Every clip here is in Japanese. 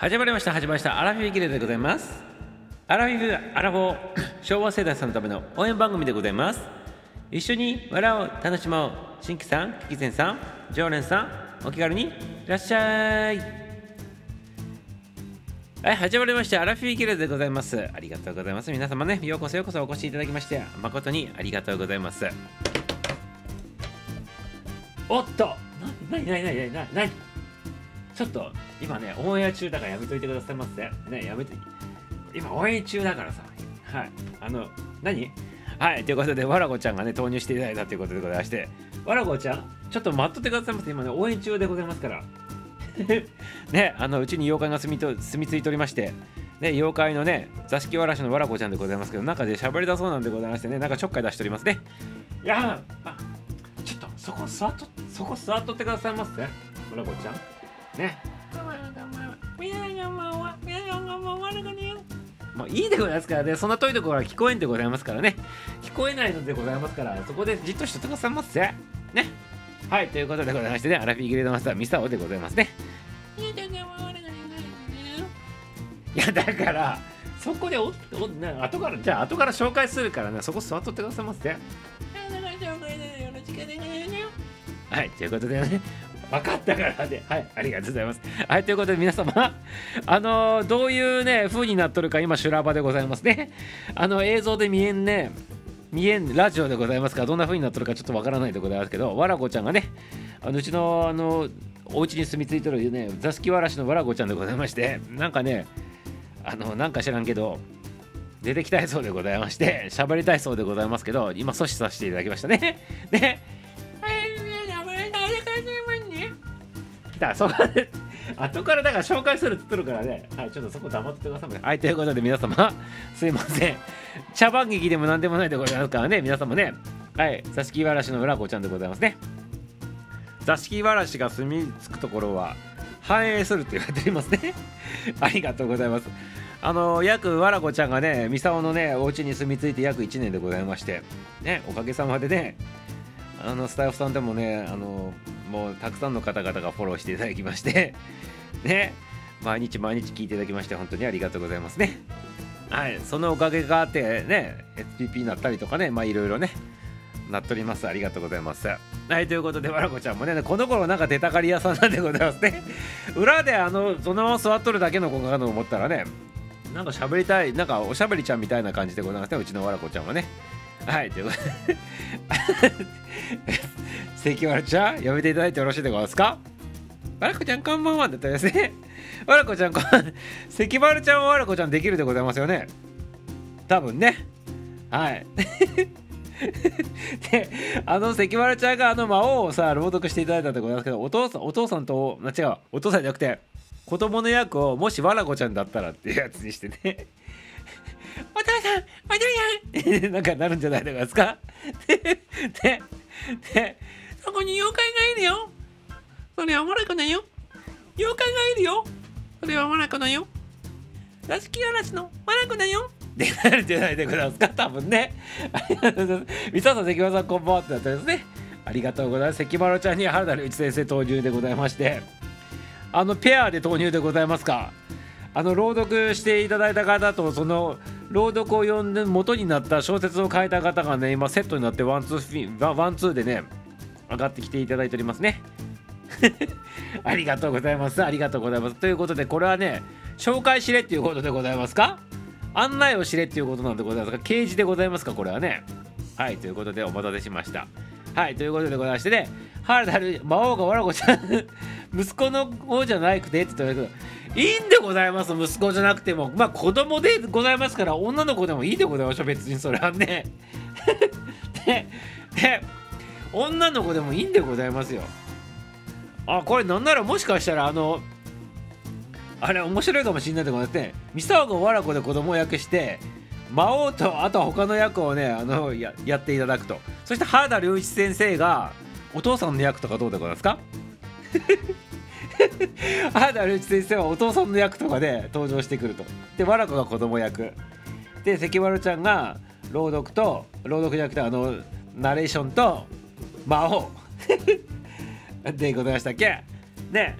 始まりました始まりました。アラフィフギレでございます。アラフィフアラフォー昭和世代さんのための応援番組でございます。一緒に笑おう楽しもう。新規さんキキゼンさん常連さんお気軽にいらっしゃい。はい始まりました。アラフィフギレでございます。ありがとうございます。皆様ねようこそようこそお越しいただきまして誠にありがとうございます。おっとなになになになになになにちょっと今ねオンエア中だからやめといてくださいませねやめて。今応援中だからさ。はい。あの何？はいということでわらこちゃんがね投入していただいたということでございまして。わらこちゃんちょっと待っとってくださいませ今ね応援中でございますから。ねあのうちに妖怪が住みと住み着いておりまして。ね、妖怪のね座敷わらしのわらこちゃんでございますけど中で喋りだそうなんでございましてね。なんかちょっかい出しておりますね。いやあちょっとそこ座っとそこ座っとってくださいませ。わらこちゃん。ね。もういいでございますからね。そんな遠いところは聞こえんでございますからね。聞こえないのでございますからそこでじっとしてくださいませね。はいということでございましてね。アラフィーグレードマスターミサオでございますね。いやだからそこでおおな後からじゃあ後から紹介するからね。そこ座っとってくださいませ。はいということでね分かったからね。はい、ありがとうございます。はい、ということで皆様、あのー、どういうね、風になっとるか今、修羅場でございますね。あの、映像で見えんね、見えん、ラジオでございますから、どんな風になっとるかちょっとわからないでございますけど、わらこちゃんがね、あのうちの、あの、お家に住み着いてるね、座敷わらしのわらこちゃんでございまして、なんかね、あの、なんか知らんけど、出てきたいそうでございまして、喋りたいそうでございますけど、今阻止させていただきましたね。ね。だそこで 後からだから紹介するって言ってるからね。はいちょっとそこ黙っててくださいね。はいということで皆様 すいません。茶番劇でも何でもないでございますからね皆様ね。はい座敷わらしの浦子ちゃんでございますね。座敷わらしが住み着くところは繁栄するって言われていますね。ありがとうございます。あの約わらこちゃんがね三沢のねお家に住み着いて約1年でございましてねおかげさまでねあのスタイフさんでもねあのもうたくさんの方々がフォローしていただきまして ね毎日毎日聞いていただきまして本当にありがとうございますね。はいそのおかげがあってね SPP になったりとかねまあいろいろねなっております。ありがとうございます。はいということでわらこちゃんもねこの頃なんか出たがり屋さんなんでございますね。裏であのそのまま座っとるだけの子かと思ったらねなんか喋りたいなんかおしゃべりちゃんみたいな感じでございますねうちのわらこちゃんはね。はいということで関原ちゃんやめていただいてよろしいでございますか？わらこちゃんこんばんはだったですね。わらこちゃんこ関原ちゃんはわらこちゃんできるでございますよね。多分ね。はい。であの関原ちゃんがあの魔王をさ朗読していただいたでございますけどお父さんお父さんと違うお父さんじゃなくて子供の役をもしわらこちゃんだったらっていうやつにしてね。お父さんお父さん。なんかなるんじゃないですか？ででそこに妖怪がいるよ。それはもらこだよ。妖怪がいるよ。それはもらこだよ。座敷嵐のわらこだよ。ってなるんじゃないでございますか？多分ね。三沢さん関村さんこんばんはってなったですね。ありがとうございます。関丸ちゃんに原田隆一先生投入でございまして。あのペアで投入でございますか？あの朗読していただいた方とその朗読を読んで元になった小説を書いた方がね今セットになってワンツーワンツーでね上がってきていただいておりますね。ありがとうございます。ありがとうございます。ということでこれはね紹介しれっていうことでございますか？案内をしれっていうことなんでございますか掲示でございますか？これはね。はいということでお待たせしました。はいということでございましてね原田魔王がわらこちゃん 息子の方じゃなくてって言ったけどいいんでございます息子じゃなくても。まあ子供でございますから女の子でもいいでございましょう別にそれはね。で 女の子でもいいんでございますよ。あこれなんならもしかしたらあのあれ面白いかもしれないでございますね三沢がわらこで子供役して魔王とあとは他の役をねあのややっていただくと。そして原田良一先生がお父さんの役とかどうでございますか？原田良一先生はお父さんの役とかで登場してくると。でわらこが子供役。で関丸ちゃんが朗読と朗読じゃなくてあのナレーションと魔王。でございましたっけ？ね。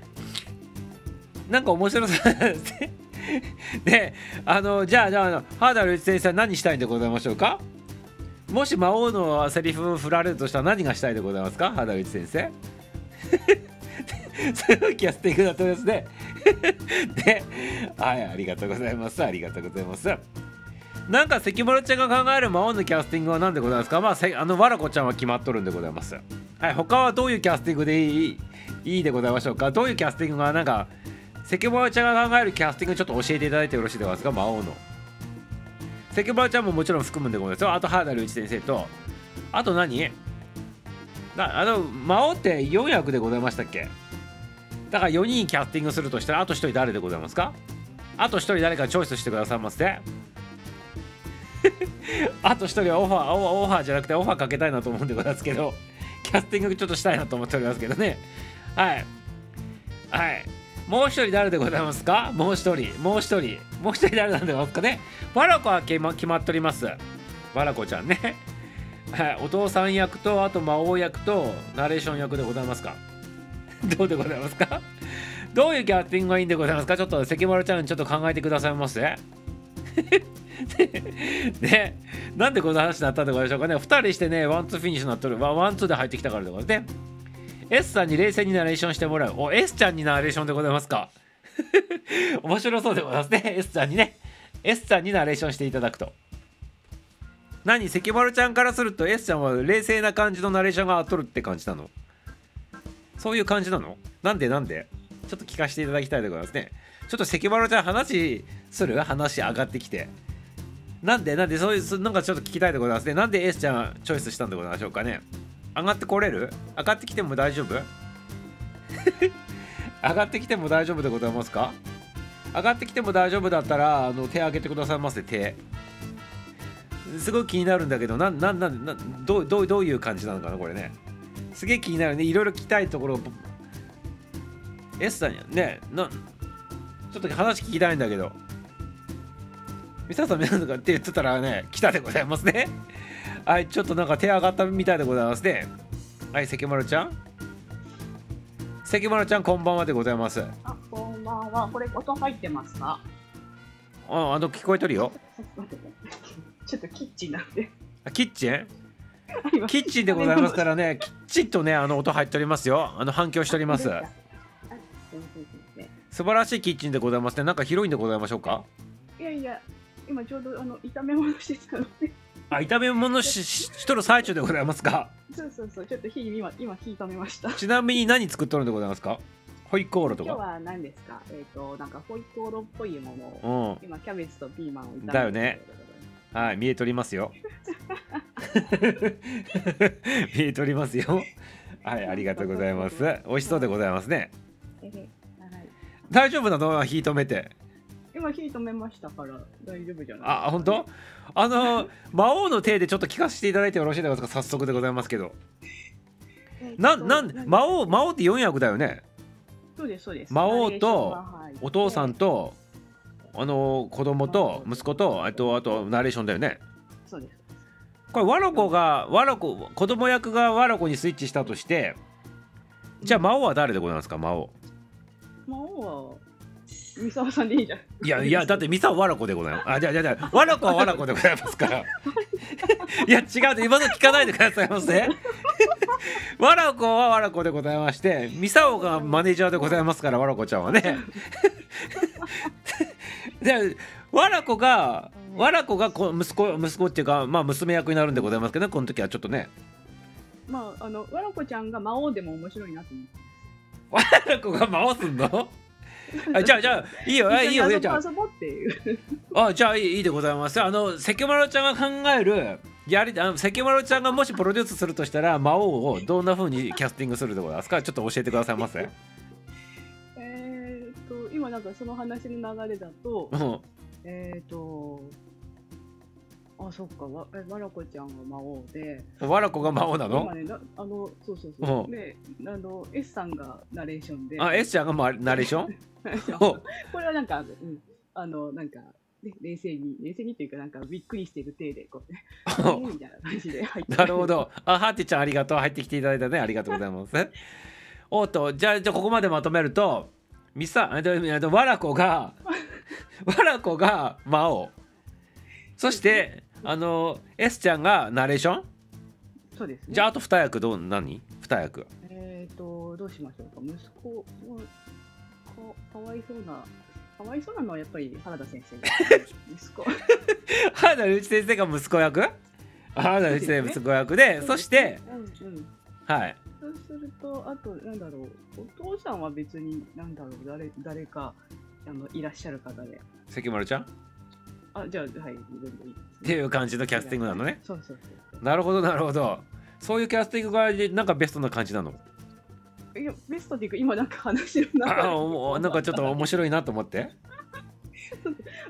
なんか面白そう で あのじゃあじゃあの原田龍一先生は何したいんでございましょうか？もし魔王のセリフを振られるとしたら何がしたいでございますか？原田龍一先生。そういキャスティングだったですね。で はいありがとうございます。ありがとうございます。なんか関丸ちゃんが考える魔王のキャスティングは何でございますか？まああのわらこちゃんは決まっとるんでございます。はい他はどういうキャスティングでいいいいでございましょうか？どういうキャスティングがなんか関丸ちゃんが考えるキャスティングちょっと教えていただいてよろしいでございますか？魔王の関丸ちゃんももちろん含むんでございます。よあと原田龍一先生とあと何？なあの魔王って4役でございましたっけ？だから4人キャスティングするとしたらあと1人誰でございますか？あと1人誰かチョイスしてくださいませ。あと1人はオファーオファーじゃなくてオファーかけたいなと思うんでございますけどキャスティングちょっとしたいなと思っておりますけどね。はい。はい。もう一人誰でございますか？もう一人。もう一人。もう一人誰なんでございますかねわらこは決ま決まっております。わらこちゃんね。お父さん役とあと魔王役とナレーション役でございますか？どうでございますか？どういうキャスティングがいいんでございますか？ちょっと関丸ちゃんちょっと考えてくださいませ。ね。なんでこの話になったんでございましょうかね。2人してねワンツーフィニッシュになっとる。ワンツーで入ってきたからでございますね。S さんに冷静にナレーションしてもらう。お S ちゃんにナレーションでございますか。面白そうでございますね。S ちゃんにね。S ちゃんにナレーションしていただくと。何関丸ちゃんからすると S ちゃんは冷静な感じのナレーションがとるって感じなの？そういう感じなの？なんでなんで？ちょっと聞かせていただきたいでございますね。ちょっと関丸ちゃん話する？話上がってきて。なんでなんで？そういうなんかちょっと聞きたいでございますね。なんで S ちゃんチョイスしたんでございましょうかね。上がってこれる？上がってきても大丈夫？上がってきても大丈夫でございますか？上がってきても大丈夫だったらあの手挙げてくださいませ手。すごい気になるんだけどなんなんなんどうどうどういう感じなのかなこれね。すげえ気になるね。いろいろ聞きたいところ S さんにねなちょっと話聞きたいんだけど。ミサさん皆さんがって言ってたらね来たでございますねはいちょっとなんか手上がったみたいでございますね。はい関丸ちゃん？関丸ちゃんこんばんはでございます。あ、こんばんは。これ音入ってますか？ああの聞こえとるよ。ちょっとキッチンなんで。あキッチン？今キッチンでございますからねきっちりとねあの音入っておりますよ。あの反響しております。素晴らしいキッチンでございますね。なんか広いんでございましょうか？いやいや、今ちょうどあの炒め物してたので、あ炒め物しししとる最中でございますか。そうそうそう、ちょっと火今今火止めました。ちなみに何作っとるんでございますか？ホイコーローとか？今日は何ですか？えっ、となんかホイコーローっぽいものをうん。今キャベツとピーマンを炒めてだよね。はい見えとりますよ。見えとりますよ。はいありがとうございます。美味しそうでございますね。大丈夫なの？火止めて今火止めましたから大丈夫じゃないあ本当？あの魔王の手でちょっと聞かせていただいてよろしいですか？早速でございますけど。えっとななんで魔王魔王って4役だよね？そうですそうです。魔王とお父さんとあの子供と息子とあとあとナレーションだよね？そうですこれワロコがワロコ子供役がワロコにスイッチしたとしてじゃあ魔王は誰でございますか？魔王。魔王は三沢さん。でいいじゃんいやいやだってミサはワラコでございます。あじゃあじゃあじゃあワラコはワラコでございますから。いや違うで今の聞かないでくださいませ。ワラコはワラコでございましてミサオがマネージャーでございますからワラコちゃんはね。でワラコがワラコがこ息子息子っていうかまあ娘役になるんでございますけどねこの時はちょっとね。まああのわらこちゃんが魔王でも面白いなと思ってワラコが回すんの？あじゃあじゃあいいよ。あいいよ。いいよじゃあ。遊ぼうっていう。あじゃあいいいいでございます。あの関丸ちゃんが考えるやりあの関丸ちゃんがもしプロデュースするとしたら魔王をどんな風にキャスティングするでございますか？ちょっと教えてくださいませ。えーっと今なんかその話の流れだとうん。えーっとあそっかわえわらこちゃんは魔王で。わらこが魔王なの？今ねなあのそうそうそう。うん。であの S さんがナレーションで。あ S ちゃんがまナレーション？これはなんか、うん、あのなんかね冷静に冷静にっていうかなんかびっくりしてる体でこう ねみたいな感じで入ってなるほど。あ、ハーティちゃんありがとう。入ってきていただいたね。ありがとうございます。おっと、じゃあ、じゃあここまでまとめると、ミサあとあとわらこがわらこが魔王。そしてあの S ちゃんがナレーション？そうですね。じゃああと2役どう何 ?2 役えっ、と、どうしましょうか。息子はか、かわいそうな、かわいそうなのはやっぱり原田先生が 息子。原田龍一先生が息子役？原田龍一先生息子役でそして、うんうん。はいそうすると、あと、なんだろう、お父さんは別に、なんだろう、誰誰かあのいらっしゃる方で。関丸ちゃん？っあ、じゃあ、はい、全部いいです、ていう感じのキャスティングなのね。そうそうそうなるほどなるほど。そういうキャスティングがなんかベストな感じなの？いや、ベストっていうか、今なんか話の中で。あおなんかちょっと面白いなと思って。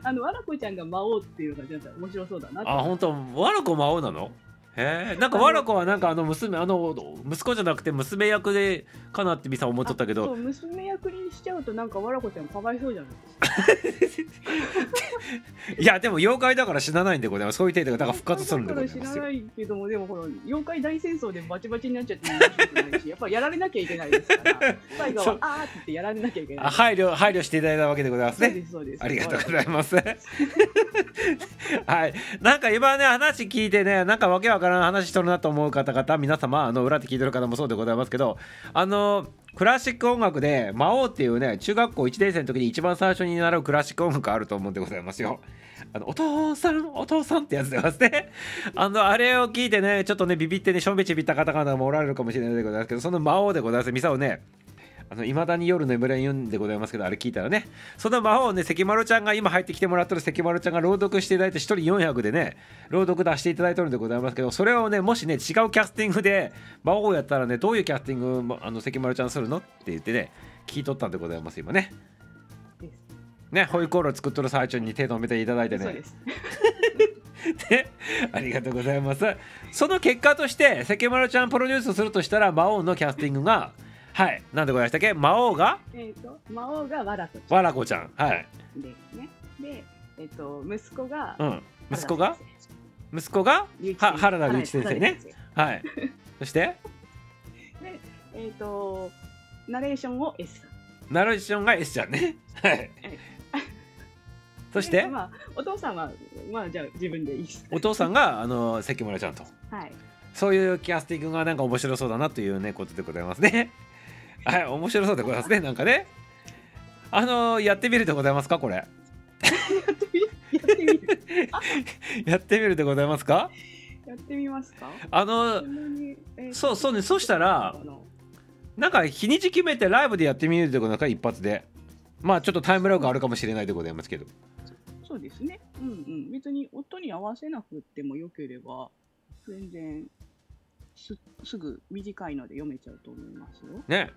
あの、わらこちゃんが魔王っていうのが、ちょっと面白そうだなと。あ本当？わらこ魔王なの？へえなんかわらこはなんかあの娘あの息子じゃなくて娘役でかなってみさん思っとったけど。そう娘役にしちゃうとなんかわらこちゃんかわいそうじゃないですか いやでも妖怪だから死なないんでございます。そういう程度がだから復活するんでございますよ。ないけどもでもこの妖怪大戦争でバチバチになっちゃって面白くないしやっぱりやられなきゃいけないですから最後はあーって言ってやられなきゃいけない。あ配慮配慮していただいたわけでございますそうねですそうです。ありがとうございます。はい、なんか今ね話聞いてねなんかわけわからん話しとるなと思う方々皆様あの裏で聞いてる方もそうでございますけどあのクラシック音楽で「魔王」っていうね中学校1年生の時に一番最初に習うクラシック音楽あると思うんでございますよ。あのお父さんお父さんってやつでますね。あのあれを聞いてねちょっとねビビってねしょんべちびった方々もおられるかもしれないでございますけどその魔王でございます。ミサをねあの未だに夜眠れん言うんでございますけどあれ聞いたらねその魔法をね関丸ちゃんが今入ってきてもらってる関丸ちゃんが朗読していただいて1人400でね朗読出していただいてるんでございますけどそれをねもしね違うキャスティングで魔法をやったらねどういうキャスティングあの関丸ちゃんするの？って言ってね聞いとったんでございます今ね。ねホイコーロー作っとる最中に手止めていただいてね。そうです。ねありがとうございます。その結果として関丸ちゃんプロデュースするとしたら魔王のキャスティングがはいなんでございましたっけ？魔王が？えっ、と魔王がわらこちわらこちゃん。はい。ゃんですね。でえっ、と息子がうん。息子が？息子が？生は原田龍一先生ね。はい。そして？生 でえっ、とナレーションを S ナレーションが S ちゃんね。はいそして？でまあお父さんはまあじゃあ自分でいいですお父さんがあの関村ちゃんと。はい。そういうキャスティングがなんか面白そうだなというねことでございますね。はい面白そうでございますね なんかね。あのやってみるでございますかこれ？やってみる。やってみる。でございますか？やってみますか？あのそうそうねそしたらなんか日にち決めてライブでやってみるでございますか一発でまあちょっとタイムラグあるかもしれないでございますけど。そうですね。うんうん。別に音に合わせなくてもよければ全然すすぐ短いので読めちゃうと思いますよ。ね。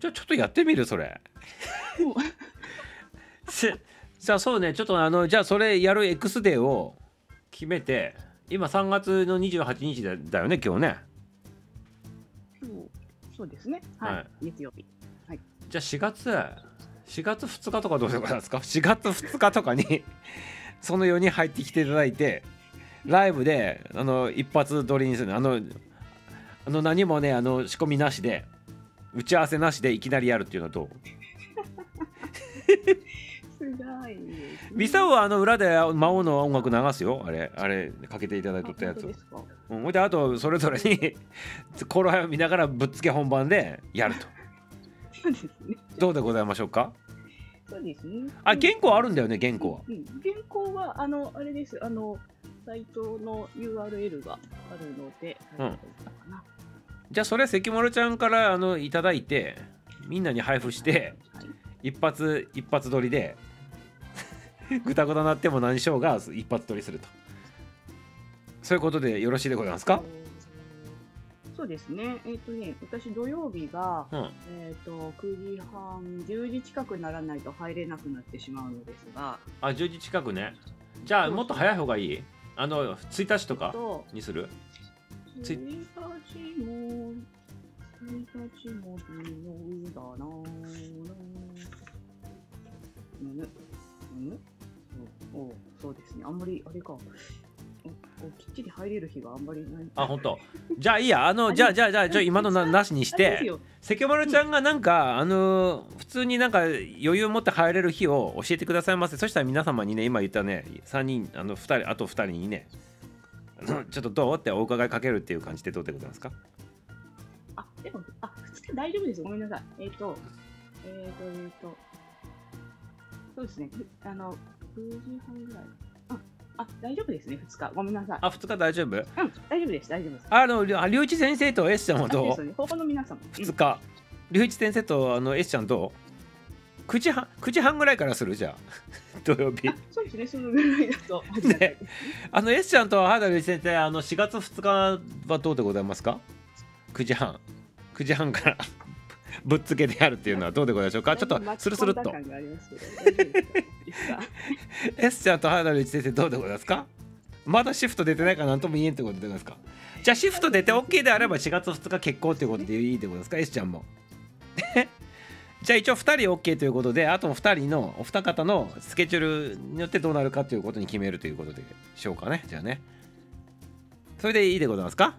じゃあちょっとやってみるそれ。じゃあそうね。ちょっとあのじゃあそれやる X デーを決めて今3月の28日だだよね今日ね。今日そうですね。はい、はい。月曜日。じゃあ4月4月2日とかどうですか？4月2日とかに その4人入ってきていただいてライブであの一発撮りにするあのあの何もねあの仕込みなしで打ち合わせなしでいきなりやるっていうのはどう？すごい。ミサオはあの裏で魔王の音楽流すよ。あれあれかけていただいとったやつ。うん、ほいであとそれぞれに頃合いを見ながらぶっつけ本番でやるとそうですね。どうでございましょうか？そうですね。あ原稿あるんだよね原稿は。うん、原稿はあのあれです。あのサイトの URL があるので、うん。じゃあそれ関丸ちゃんからあのいただいてみんなに配布してはい。一発一発撮りで ぐたぐたなっても何しようが一発撮りすると。そういうことでよろしいでございますか？そうですね。えっ、とね私土曜日がうん。えっ、と9時半10時近くにならないと入れなくなってしまうのですが。あ10時近くね。じゃあもっと早い方がいい？あの1日とかとにする？つい1日も1日も微妙だなむむむおそうですね。あんまりあれかきっちり入れる日があんまりない。あ本当じゃあいいや。あのじゃあじゃあじゃあじゃあ今のななしにして。よ。関丸ちゃんがなんかあの普通になんか余裕を持って入れる日を教えてくださいませそしたら皆様にね今言ったね3人あの2人あと2人にねあのちょっとどうってお伺いかけるっていう感じでどうでございますか？あ、でも、あ、2日大丈夫です。ごめんなさい。えっ、と、えっ、と、えっ、と、そうですね。ふあの、9時半ぐらい。あ、あ、大丈夫ですね。2日。ごめんなさい。あ2日大丈夫？うん、大丈夫です。大丈夫です。あの龍一先生と S ちゃんはどう？あですね。他の皆様。2日龍一先生とあの S ちゃんどう？9時半9時半ぐらいからする？じゃあ 土曜日あ、そうですね。そのぐらいだとありがたいです。あの S ちゃんと原田龍一先生あの4月2日はどうでございますか？9時半9時半からぶっつけでやるっていうのはどうでございましょうか？ちょっとスルスルっと。S ちゃんと原田龍一先生どうでございますか？まだシフト出てないから何とも言えんってことでございますか？じゃあシフト出て OK であれば4月2日結婚っていうことでいいってことですか？S ちゃんも。じゃあ一応2人 OK ということであと2人のお二方のスケジュールによってどうなるかということに決めるということでしょうかね。じゃあね。それでいいでございますか？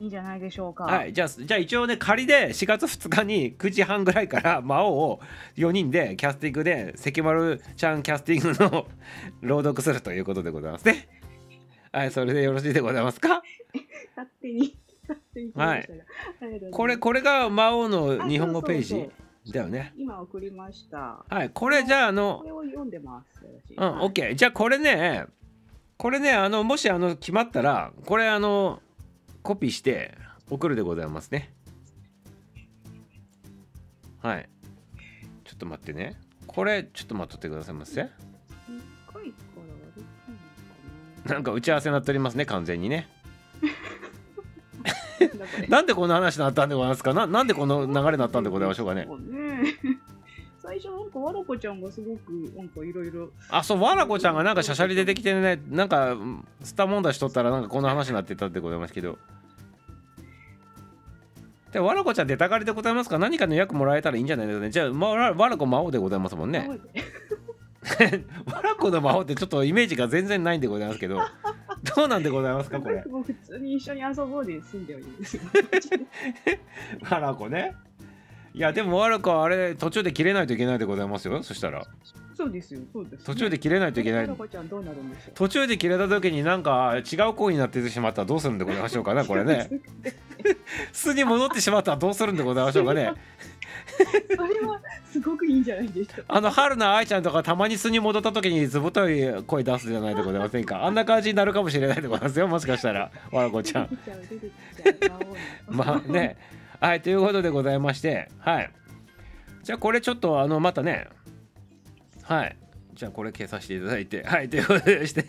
いいんじゃないでしょうか。はい、じゃあじゃあ一応ね仮で4月2日に9時半ぐらいから魔王を4人でキャスティングで関丸ちゃんキャスティングの 朗読するということでございますね。はい、それでよろしいでございますか？勝手に、勝手に来ましたが。ありがとうございこれ、これが魔王のあ日本語ペーそうそうジだよね。今送りました。はい、これじゃああこの、れを読んでます。私うん、はい OK。じゃあこれね、これね、あの、もしあの決まったら、これあの、コピーして送るでございますね。はい。ちょっと待ってね。これ、ちょっと待っとってくださいませ。なんか打ち合わせになっておりますね、完全にね。なん でこんな話になったんでございますか？ななんでこの流れになったんでございましょうかね。最初なんかわらこちゃんがすごくなんかいろいろあ、そう、わらこちゃんがなんかしゃしゃり出てきてね、なんか、スタ問題しとったらなんかこんな話になってたってございますけど。で、わらこちゃん出たがりでございますか？ら何かの役もらえたらいいんじゃないですかね。じゃあ、ま、わらわらこ魔王でございますもんね。わらこの魔王ってちょっとイメージが全然ないんでございますけど、どうなんでございますか、これ？普通に一緒に遊ぼうで済んではいるんですよ。わらこね。いや、でもわらこはあれ、途中で切れないといけないでございますよ。そしたら。そうですよ、そうです、途中で切れないといけないわら。こちゃんどうなるんでしょう。途中で切れた時になんか違う行為になってしまったらどうするんでございましょうかねこれね巣に戻ってしまったらどうするんでございましょうかねそれはすごくいいんじゃないですか。あの春菜愛ちゃんとかたまに巣に戻った時にずぶとい声出すじゃないでございませんかあんな感じになるかもしれないでございますよもしかしたらわらこちゃん まあねはいということでございましてはい。じゃあこれちょっとあのまたねはい。じゃあこれ消させていただいてはいということでして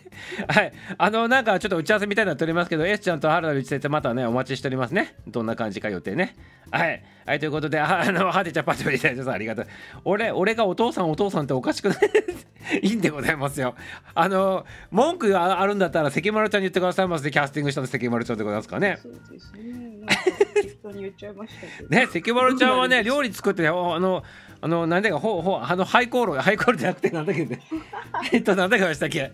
はい。あのなんかちょっと打ち合わせみたいになっておりますけど S ちゃんと原田道先生またねお待ちしておりますね。どんな感じか予定ね。はい。はいということであ あのはてちゃんパチパチいただいてさんありがとう俺俺がお父さんお父さんっておかしくない いいんでございますよあの文句があるんだったら関丸ちゃんに言ってくださいませキャスティングしたの関丸ちゃんでございますからねそうですね。当に言っちゃいましたけど。ね、関丸ちゃんはね、料理作って、おあの、あの、なんだか、ほう、ほう、あの、ハイコーロー、ハイコーローじゃなくて、なんだっけね。えっと、なんだかでしたっけ？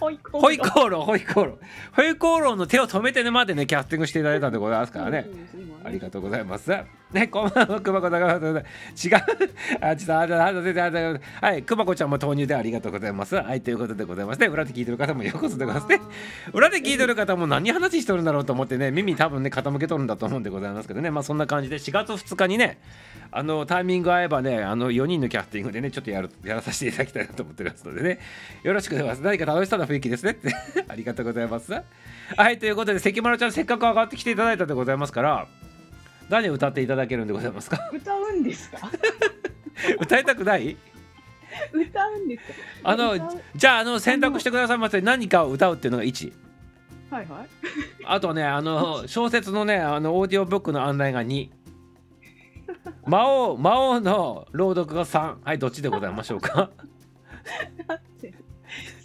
ホイコーロー、ホイコーロー。ホイコーローの手を止めてね、までね、キャスティングしていただいたんでございますからね。ありがとうございます。ね、こんばんは、くまこだから、違う。あ、ちょっと、あ、あ、あ、はい、くまこちゃんも投入でありがとうございます。はい、ということでございまして、裏で聞いてる方もようこそでございますね。裏で聞いてる方も何話してるんだろうと思ってね、耳多分ね、傾けとるんだと思うんでございますけどね、まあそんな感じで、4月2日にね、あの、タイミング合えばね、あの、4人のキャスティングでね、ちょっとやる、やらさせていただきたいなと思ってますのでね、よろしくお願いします。何か楽しそうな雰囲気ですねって、ありがとうございます。はい、ということで、関丸ちゃん、せっかく上がってきていただいたでございますから、何を歌っていただけるんでございますか？歌うんですか？歌いたくない？歌うんですか？あのじゃああの選択してくださいませ何かを歌うっていうのが1はいはい。あとねあの小説のねあのオーディオブックの案内が2魔王魔王の朗読が3はいどっちでございましょうか？だって。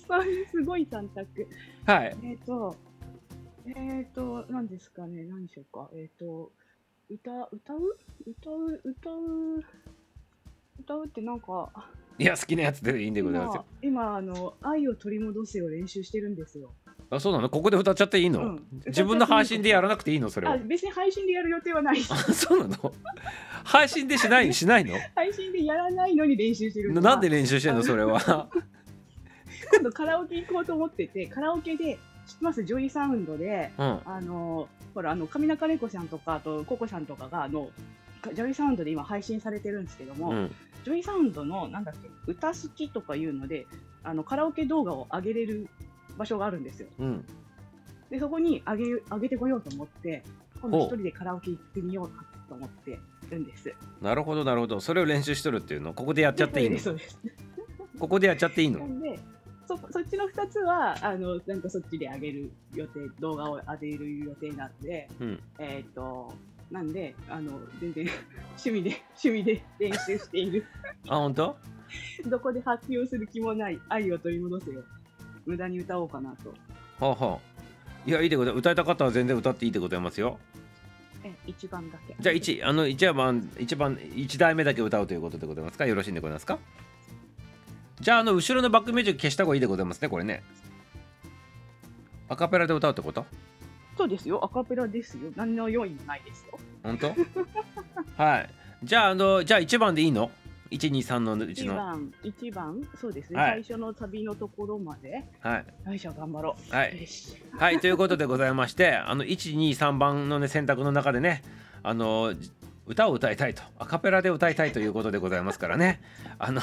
そういうすごい三択。はいえっ、と。えっ、と、何ですかね、何でしょうか。えっ、と。歌、歌う？歌う、歌う？歌うってなんか。いや好きなやつでいいんでございますよ今、今、あの、愛を取り戻せを練習してるんですよ。あそうなの？ここで歌っちゃっていいの、うん。自分の配信でやらなくていいの？それは。あ別に配信でやる予定はない。あそうなの？配信でしない？しないの？配信でやらないのに練習してる。なんで練習してんの？それは。今度カラオケ行こうと思っててカラオケで知ってますジョイサウンドでうん。あのほらあの上中玲子さんとかあとココさんとかがあのジョイサウンドで今配信されてるんですけども、うん。ジョイサウンドのなんだっけ歌好きとかいうのであのカラオケ動画を上げれる場所があるんですよ。うん。でそこに上げ上げてこようと思って今度一人でカラオケ行ってみようかと思ってるんです。なるほどなるほど。それを練習しとるっていうの？ここでやっちゃっていいの？ここでやっちゃっていいの？でそそっちの2つはあのなんかそっちで上げる予定動画を上げる予定なんでうん。えっ、となんであの全然 趣味で趣味で練習している。あ本当？どこで発表する気もない愛を取り戻せよ無駄に歌おうかなと。はあはあ。いやいいでございます歌いたかったら全然歌っていいでございますよ。え一番だけ。じゃあ一あの一番一番一題目だけ歌うということでございますか？よろしいんでございますか？じゃああの後ろのバックミュージック消した方がいいでございますねこれね。アカペラで歌うってこと？そうですよ。アカペラですよ。何の用意もないですよ。本当？はい。じゃああのじゃあ1番でいいの？123のうち1の番一番？そうですね、はい。最初の旅のところまで。はい。よいしょ頑張ろう、はい。はいということでございましてあの123番のね選択の中でねあの歌を歌いたいとアカペラで歌いたいということでございますからね。あの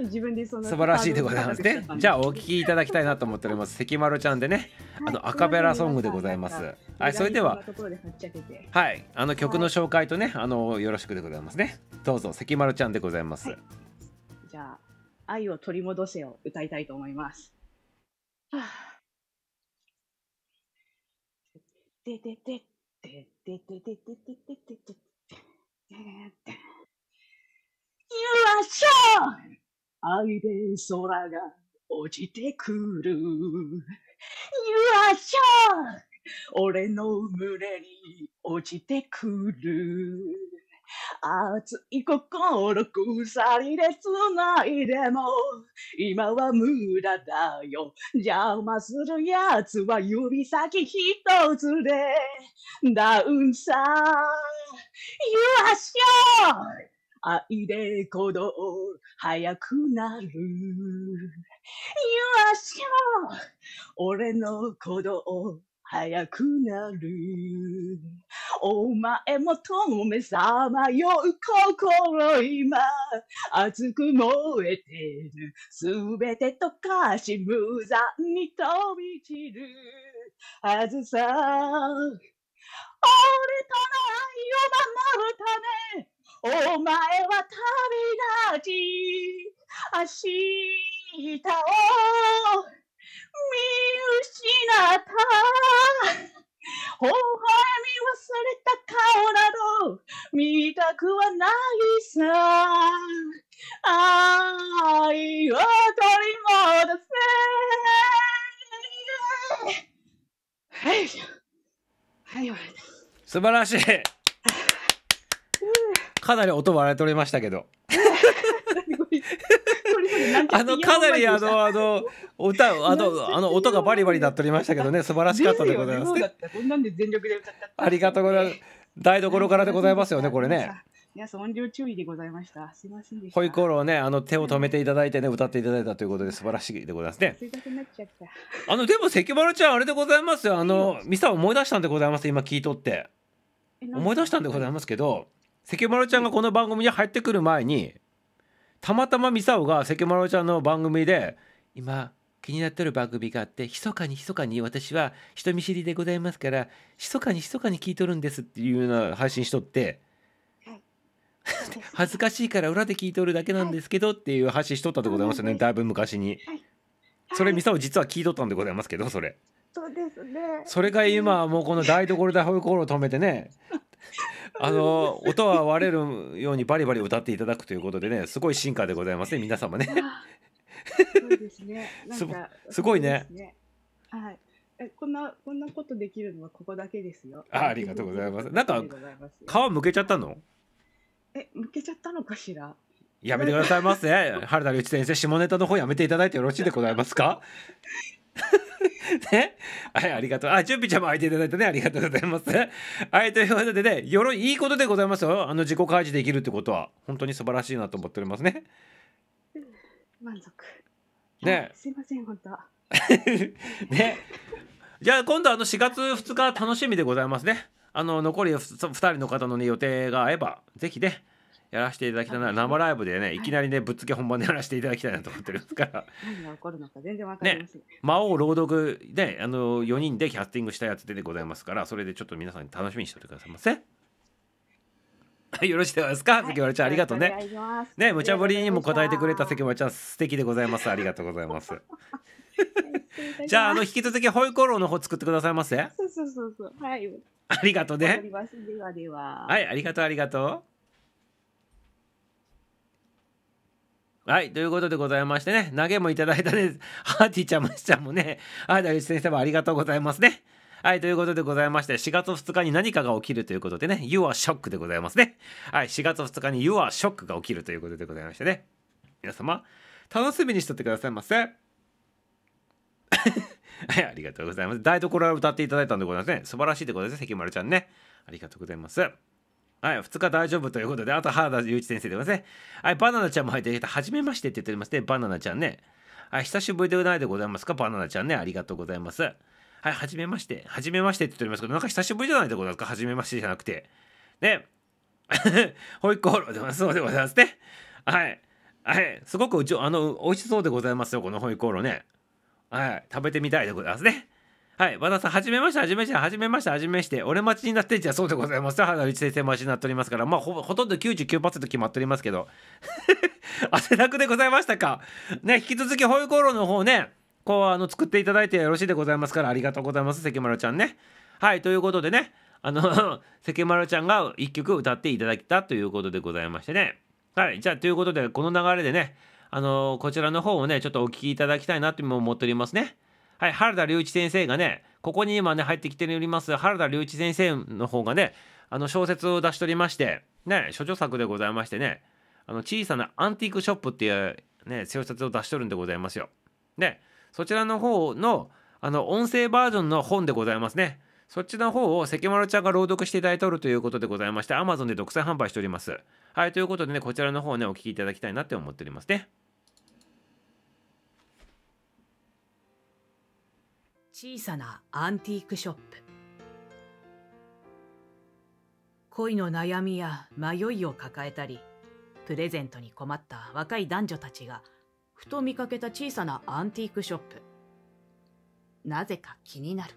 自分でそ素晴らしいでございます。ねじゃあお聴きいただきたいなと思っております。関丸ちゃんでねあのアカペラソングでございます。はい。それでは。はい。あの曲の紹介とねあのよろしくでございますね。どうぞ関丸ちゃんでございます、はい。じゃあ愛を取り戻せを歌いたいと思います。はあ。でででででででででででででよっしゃ愛で空が落ちてくる。よっしゃ俺の胸に落ちてくる。熱い心鎖で繋いでも。今は無駄だよ。邪魔するやつは指先一つで。ダウンさよっしゃ愛で鼓動。速くなる。よっしゃ俺の鼓動。速くなる。お前もとめさまよう心今熱く燃えてる。すべて溶かし無残に飛び散る。はずさ俺との愛を守るためお前は旅立ち明日を失った。微笑み忘れた顔など見たくはないさ。愛を取り戻せ。はいはいはい。素晴らしい。かなり音割れておりましたけどあのかなりあのあの歌あのあの音がバリバリなっておりましたけどね素晴らしかったでございます。ねこんなんで全力で歌っちゃったありがとうございます。台所からでございますよねこれね。皆さん音量注意でございました。すいませんでした。ホイコールをねあの手を止めていただいてね歌っていただいたということで素晴らしいでございますね。あのでも関丸ちゃんあれでございますよ。あのミサ思い出したんでございます今聞いとって。思い出したんでございますけど関丸ちゃんがこの番組に入ってくる前にたまたまミサオが関丸ちゃんの番組で今気になってる番組があって密かに密かに私は人見知りでございますから密かに密かに聞いとるんですっていうような配信しとって恥ずかしいから裏で聞いとるだけなんですけどっていう配信しとったでございますよね。だいぶ昔に。それミサオ実は聞いとったんでございますけどそれ。そうですね。それが今はもうこの台所でホイコールを止めてね あの音は割れるようにバリバリ歌っていただくということでねすごい進化でございますね皆様ねそうですね。なんすかすごいね。はい。えこんなこんなことできるのはここだけですよ。あありがとうございますなんか皮むけちゃったの？え向けちゃったのかしら？やめてくださいませ原田隆一先生下ネタの方やめていただいてよろしいでございますか？ね。はい、ありがとう。あ、準備ちゃんも空いていただいてね、ありがとうございます。はい、ということでね、よろ、いいことでございますよ。あの、自己開示できるってことは、本当に素晴らしいなと思っておりますね。満足。ねはいすいません、本当は。ね。じゃあ、今度あの4月2日楽しみでございますね。あの、残り2人の方のね、予定が合えば、ぜひね、やらせていただきたいな。生ライブでね、いきなりね、ぶっつけ本番でやらせていただきたいなと思っておりますから。何が起こるのか全然わかりません。魔王朗読であの4人でキャスティングしたやつでございますからそれでちょっと皆さん楽しみにしておいてくださいませ。はいよろしいですか？関原ちゃんありがとうね。ね無茶ぶりにも答えてくれた関原ちゃん素敵でございますありがとうございます。じゃああの引き続きホイコーローの方作ってくださいませ。そうそうそうそう。はい。ありがとうね。わかります。ではでは。はいありがとうありがとう。はいということでございましてね投げもいただいたね ハーティーちゃんましちゃんもねはい大地先生もありがとうございますね。はい、ということでございまして、4月2日に何かが起きるということでね、You are shock でございますね。はい、4月2日に You are shock が起きるということでございましてね。皆様、楽しみにしとってくださいませ。はい、ありがとうございます。台所を歌っていただいたんでございますね。素晴らしいでございますね、関丸ちゃんね。ありがとうございます。はい、2日大丈夫ということで、あと原田祐一先生でございますね。はい、バナナちゃんも入ってきた。はじめましてって言っておりますね、バナナちゃんね。はい、久しぶりでないでございますか、バナナちゃんね。ありがとうございます。はい、はじめまして。はじめましてって言っておりますけど、なんか久しぶりじゃないでございますか。はじめましてじゃなくて。ね。ホイコーローでもそうでございますね。はい。はい。すごくうち、あの、美味しそうでございますよ、このホイコーローね。はい。食べてみたいでございますね。はい。和田さん、はじめまして、はじめまして、はじめまして、はじめまして。俺待ちになってんじゃそうでございますよ。原内先生待ちになっておりますから、まあほ、ほとんど99%決まっておりますけど。汗だくでございましたか？ね、引き続きホイコーローの方ね、こうあの作っていただいてよろしいでございますからありがとうございます関丸ちゃんね。はいということでねあの 関丸ちゃんが一曲歌っていただいたということでございましてね。はいじゃあということでこの流れでねあのこちらの方をねちょっとお聴きいただきたいなと思っておりますね。はい原田隆一先生がねここに今ね入ってきております原田隆一先生の方がねあの小説を出しておりましてね処女作でございましてねあの小さなアンティークショップっていうね小説を出しておるんでございますよ。ねそちらの方のあの音声バージョンの本でございますね。そっちの方を関丸ちゃんが朗読していただいておるということでございまして、Amazon で独占販売しております。はい、ということでね、こちらの方ね、お聞きいただきたいなって思っておりますね。小さなアンティークショップ。恋の悩みや迷いを抱えたりプレゼントに困った若い男女たちがふと見かけた小さなアンティークショップ。なぜか気になる。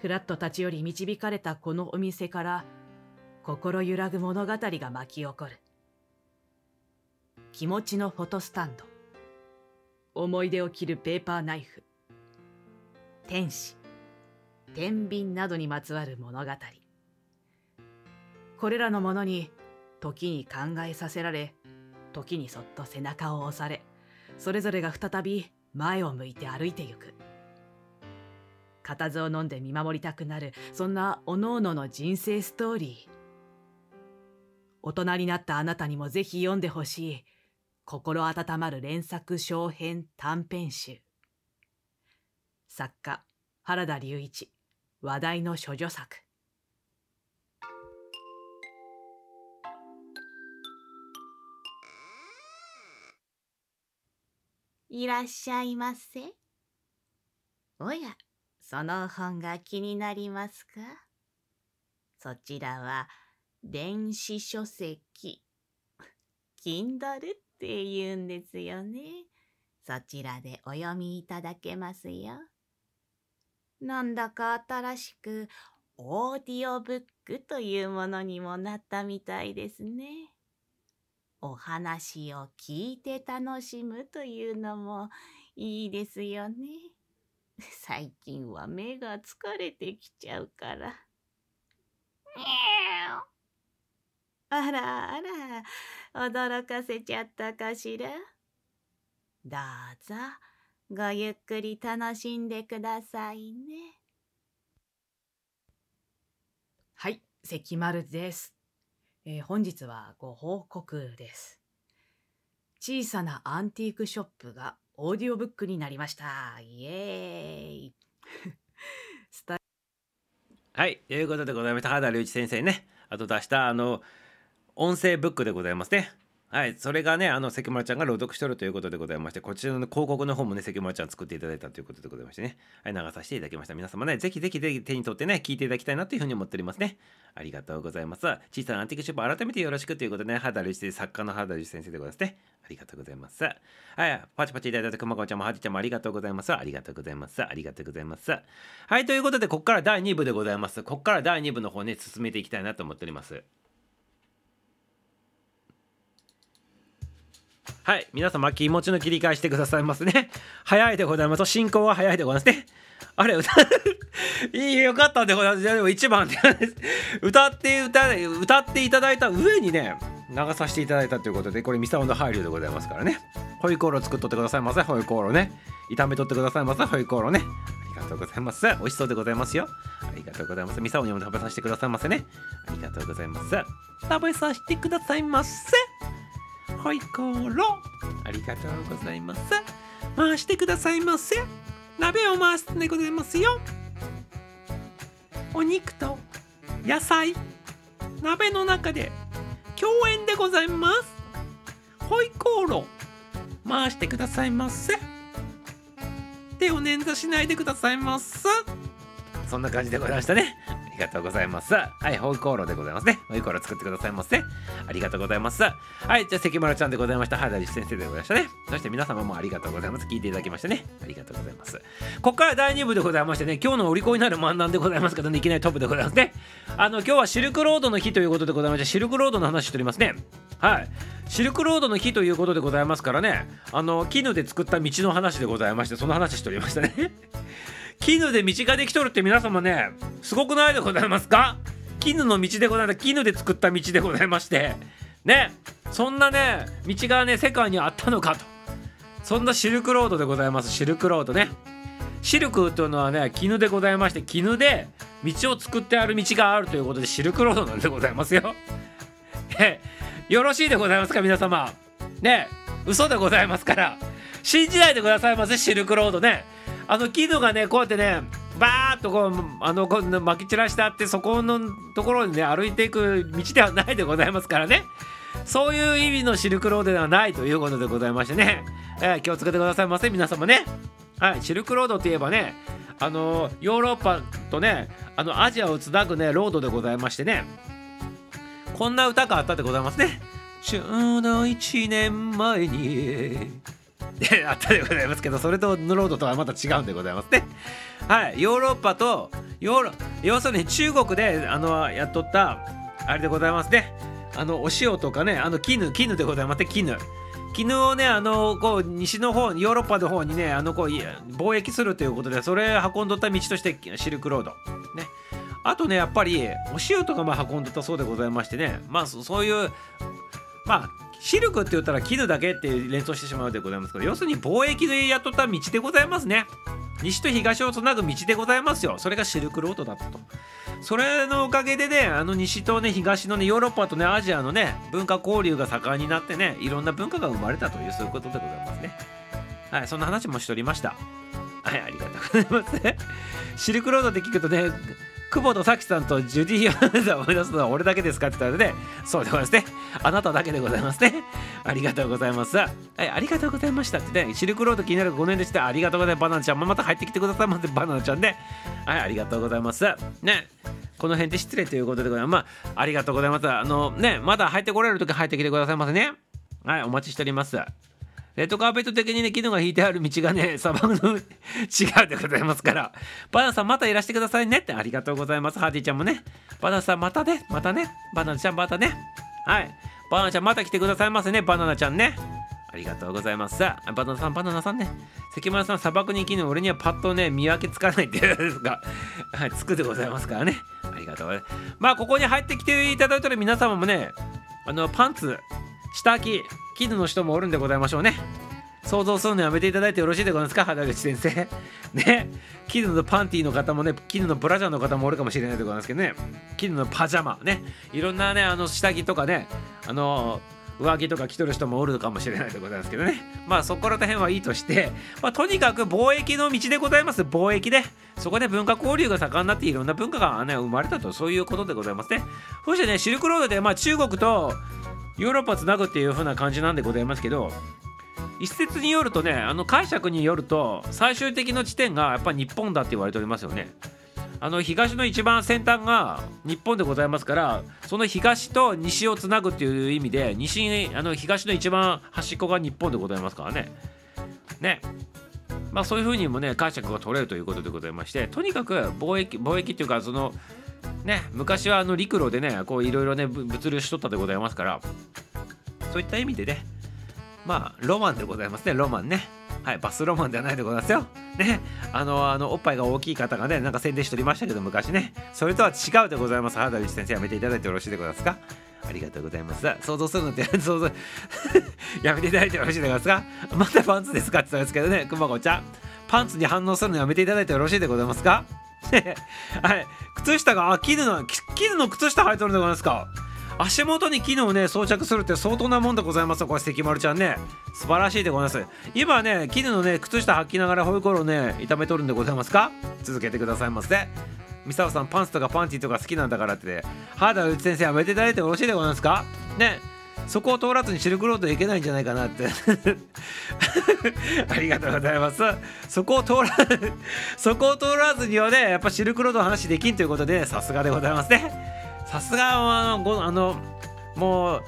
フラット立ち寄り導かれたこのお店から心揺らぐ物語が巻き起こる。気持ちのフォトスタンド。思い出を切るペーパーナイフ。天使。天秤などにまつわる物語。これらのものに時に考えさせられ時にそっと背中を押されそれぞれが再び前を向いて歩いてゆく。固唾を飲んで見守りたくなるそんなおのおのの人生ストーリー。大人になったあなたにもぜひ読んでほしい。心温まる連作小編短編集。作家原田隆一話題の処女作いらっしゃいませ。おや、その本が気になりますか？そちらは電子書籍。Kindle って言うんですよね。そちらでお読みいただけますよ。なんだか新しくオーディオブックというものにもなったみたいですね。お話を聞いて楽しむというのもいいですよね。最近は目が疲れてきちゃうから。あらあら、驚かせちゃったかしら？どうぞ、ごゆっくり楽しんでくださいね。はい、関丸です。えー本日はご報告です。小さなアンティークショップがオーディオブックになりました。イエーイ。ス タはい、ということでございました。原隆一先生ね、あと出したあの音声ブックでございますね。はい、それがね、あの関村ちゃんが朗読しとるということでございまして、こちらの広告の方もね、関村ちゃん作っていただいたということでございましてね、はい、流させていただきました。皆様ね、ぜひぜひぜひ手に取ってね、聞いていただきたいなというふうに思っておりますね。ありがとうございます。小さなアンティークショップ、改めてよろしくということでね、原隆一作家の原隆一先生でございますね。ありがとうございます。はい、パチパチいただいた熊子ちゃんもはじちゃんもありがとうございます。ありがとうございます。ありがとうございます。はい、ということで、ここから第2部でございます。ここから第2部の方ね、進めていきたいなと思っております。はい、皆様気持ちの切り替えしてくださいますね。早いでございます。進行は早いでございますね。あれ、歌、いいよかったでございます。でも1番で歌って歌歌っていただいた上にね、流させていただいたということで、これミサオの配慮でございますからね。ホイコーロー作っとってくださいませ。ホイコーローね。炒めとってくださいませ。ホイコーローね。ありがとうございます。美味しそうでございますよ。ありがとうございます。ミサオにも食べさせてくださいませね。ありがとうございます。食べさせてくださいませ。ホイコーロ。ありがとうございます。回してくださいませ。鍋を回すでございますよ。お肉と野菜、鍋の中で共演でございます。ホイコーロー、回してくださいませ。手を捻挫しないでくださいませ。そんな感じでございましたね。ありがとうございます。はい、ホイコーローでございますね。ホイコーロー作ってくださいませ。ありがとうございます。はい、じゃあ関村ちゃんでございました。原西先生でございましたね。そして皆様もありがとうございます。聞いていただきましてね。ありがとうございます。ここから第2部でございましてね、今日のお利口になる漫談でございますけどね、いきなりトップでございますね。あの、今日はシルクロードの日ということでございまして、シルクロードの話しておりますね。はい。シルクロードの日ということでございますからね、あの、絹で作った道の話でございまして、その話しておりましたね。絹で道ができとるって皆様ね、すごくないでございますか？絹の道でございます。絹で作った道でございまして、ね、そんなね、道がね、世界にあったのかと。そんなシルクロードでございます。シルクロードね。シルクというのはね、絹でございまして、絹で道を作ってある道があるということで、シルクロードなんでございますよ。よろしいでございますか、皆様？ね嘘でございますから。信じないでくださいませ、シルクロードね。あの絹がね、こうやってね、バーッとこう、あの、こう撒き散らしてあって、そこのところにね、歩いていく道ではないでございますからね。そういう意味のシルクロードではないということでございましてね、えー気をつけてくださいませ、皆様ね。はい、シルクロードといえばね、あのヨーロッパとね、あのアジアをつなぐね、ロードでございましてね、こんな歌があったでございますね。ちょうど1年前に。あったでございますけどそれとヌロードとはまた違うんでございますね。はいヨーロッパとヨーロ要するに中国であのやっとったあれでございますね。あのお塩とかねあの絹絹でございますね絹。絹をねあのこう西の方ヨーロッパの方にねあのこう貿易するということでそれ運んどった道としてシルクロードねあとねやっぱりお塩とかも運んどったそうでございましてねまあそそういうまあシルクって言ったら絹だけって連想してしまうでございますけど要するに貿易でやっとった道でございますね。西と東をつなぐ道でございますよ。それがシルクロードだったと。それのおかげでねあの西とね東のねヨーロッパとねアジアのね文化交流が盛んになってねいろんな文化が生まれたというそういうことでございますね。はいそんな話もしておりました。はいありがとうございます。シルクロードって聞くとね久保田早紀さんとジュディ・アナザーを思い出すのは俺だけですかって言ったらね、そうでございますね。あなただけでございますね。ありがとうございます。はい、ありがとうございましたってね、シルクロード気になる5年でして、ありがとうございます。バナナちゃんもまた入ってきてくださいませ、バナナちゃんね。はい、ありがとうございます。ね。この辺で失礼ということでございます。まあ、ありがとうございます。あのね、まだ入ってこられるとき入ってきてくださいませね。はい、お待ちしております。レッドカーペット的にね、絹が引いてある道がね、砂漠の違うでございますから、バナナさんまたいらしてくださいねってありがとうございます。ハーティーちゃんもね、バナナさんまたね、またね、バナナちゃんまたね。はい。バナナちゃんまた来てくださいませね、バナナちゃんね。ありがとうございます。さあバナナさん、バナナさんね。関村さん、砂漠に絹、俺にはパッとね、見分けつかないっていうですが、はい、つくでございますからね。ありがとうございます。まあ、ここに入ってきていただいたら皆様もね、あの、パンツ、下着、絹の人もおるんでございましょうね。想像するのやめていただいてよろしいでございますか？原口先生。ね。絹のパンティーの方もね、絹のブラジャーの方もおるかもしれないでございますけどね。絹のパジャマね。いろんなね、あの下着とかね、あの上着とか着とる人もおるかもしれないでございますけどねまあそこら辺はいいとして、まあ、とにかく貿易の道でございます貿易でそこで文化交流が盛んになっていろんな文化が、ね、生まれたとそういうことでございますねそしてねシルクロードで、まあ、中国とヨーロッパつなぐっていう風な感じなんでございますけど一説によるとねあの解釈によると最終的な地点がやっぱ日本だって言われておりますよね。あの東の一番先端が日本でございますからその東と西をつなぐっていう意味で西あの東の一番端っこが日本でございますからね。ね。まあそういうふうにもね解釈が取れるということでございましてとにかく貿易貿易っていうかそのね昔はあの陸路でねこういろいろね物流しとったでございますからそういった意味でねまあロマンでございますねロマンね。はいバスロマンではないでございますよ。ねあのあのおっぱいが大きい方がねなんか宣伝しておりましたけど昔ね。それとは違うでございます。原田先生やめていただいてよろしいでございますか？ありがとうございます。想像するのって 想像 やめていただいてよろしいでございますか？またパンツですかって言ったんですけどねくまこちゃん。パンツに反応するのやめていただいてよろしいでございますか？はい。靴下があ絹の絹の靴下履いとるんでございますか？足元に絹をね装着するって相当なもんでございます。よこれ関丸ちゃんね。素晴らしいでございます。今ね絹のね靴下履きながらホイコロね炒めとるんでございますか？続けてくださいませ。ミサオさんパンツとかパンティとか好きなんだからって。原田内先生やめていただいてよろしいでございますか？ね。そこを通らずにシルクロードへ行けないんじゃないかなって。ありがとうございます。そこを通らそこを通らずにはねやっぱシルクロードの話できんということでさすがでございますね。さすがあのあのもう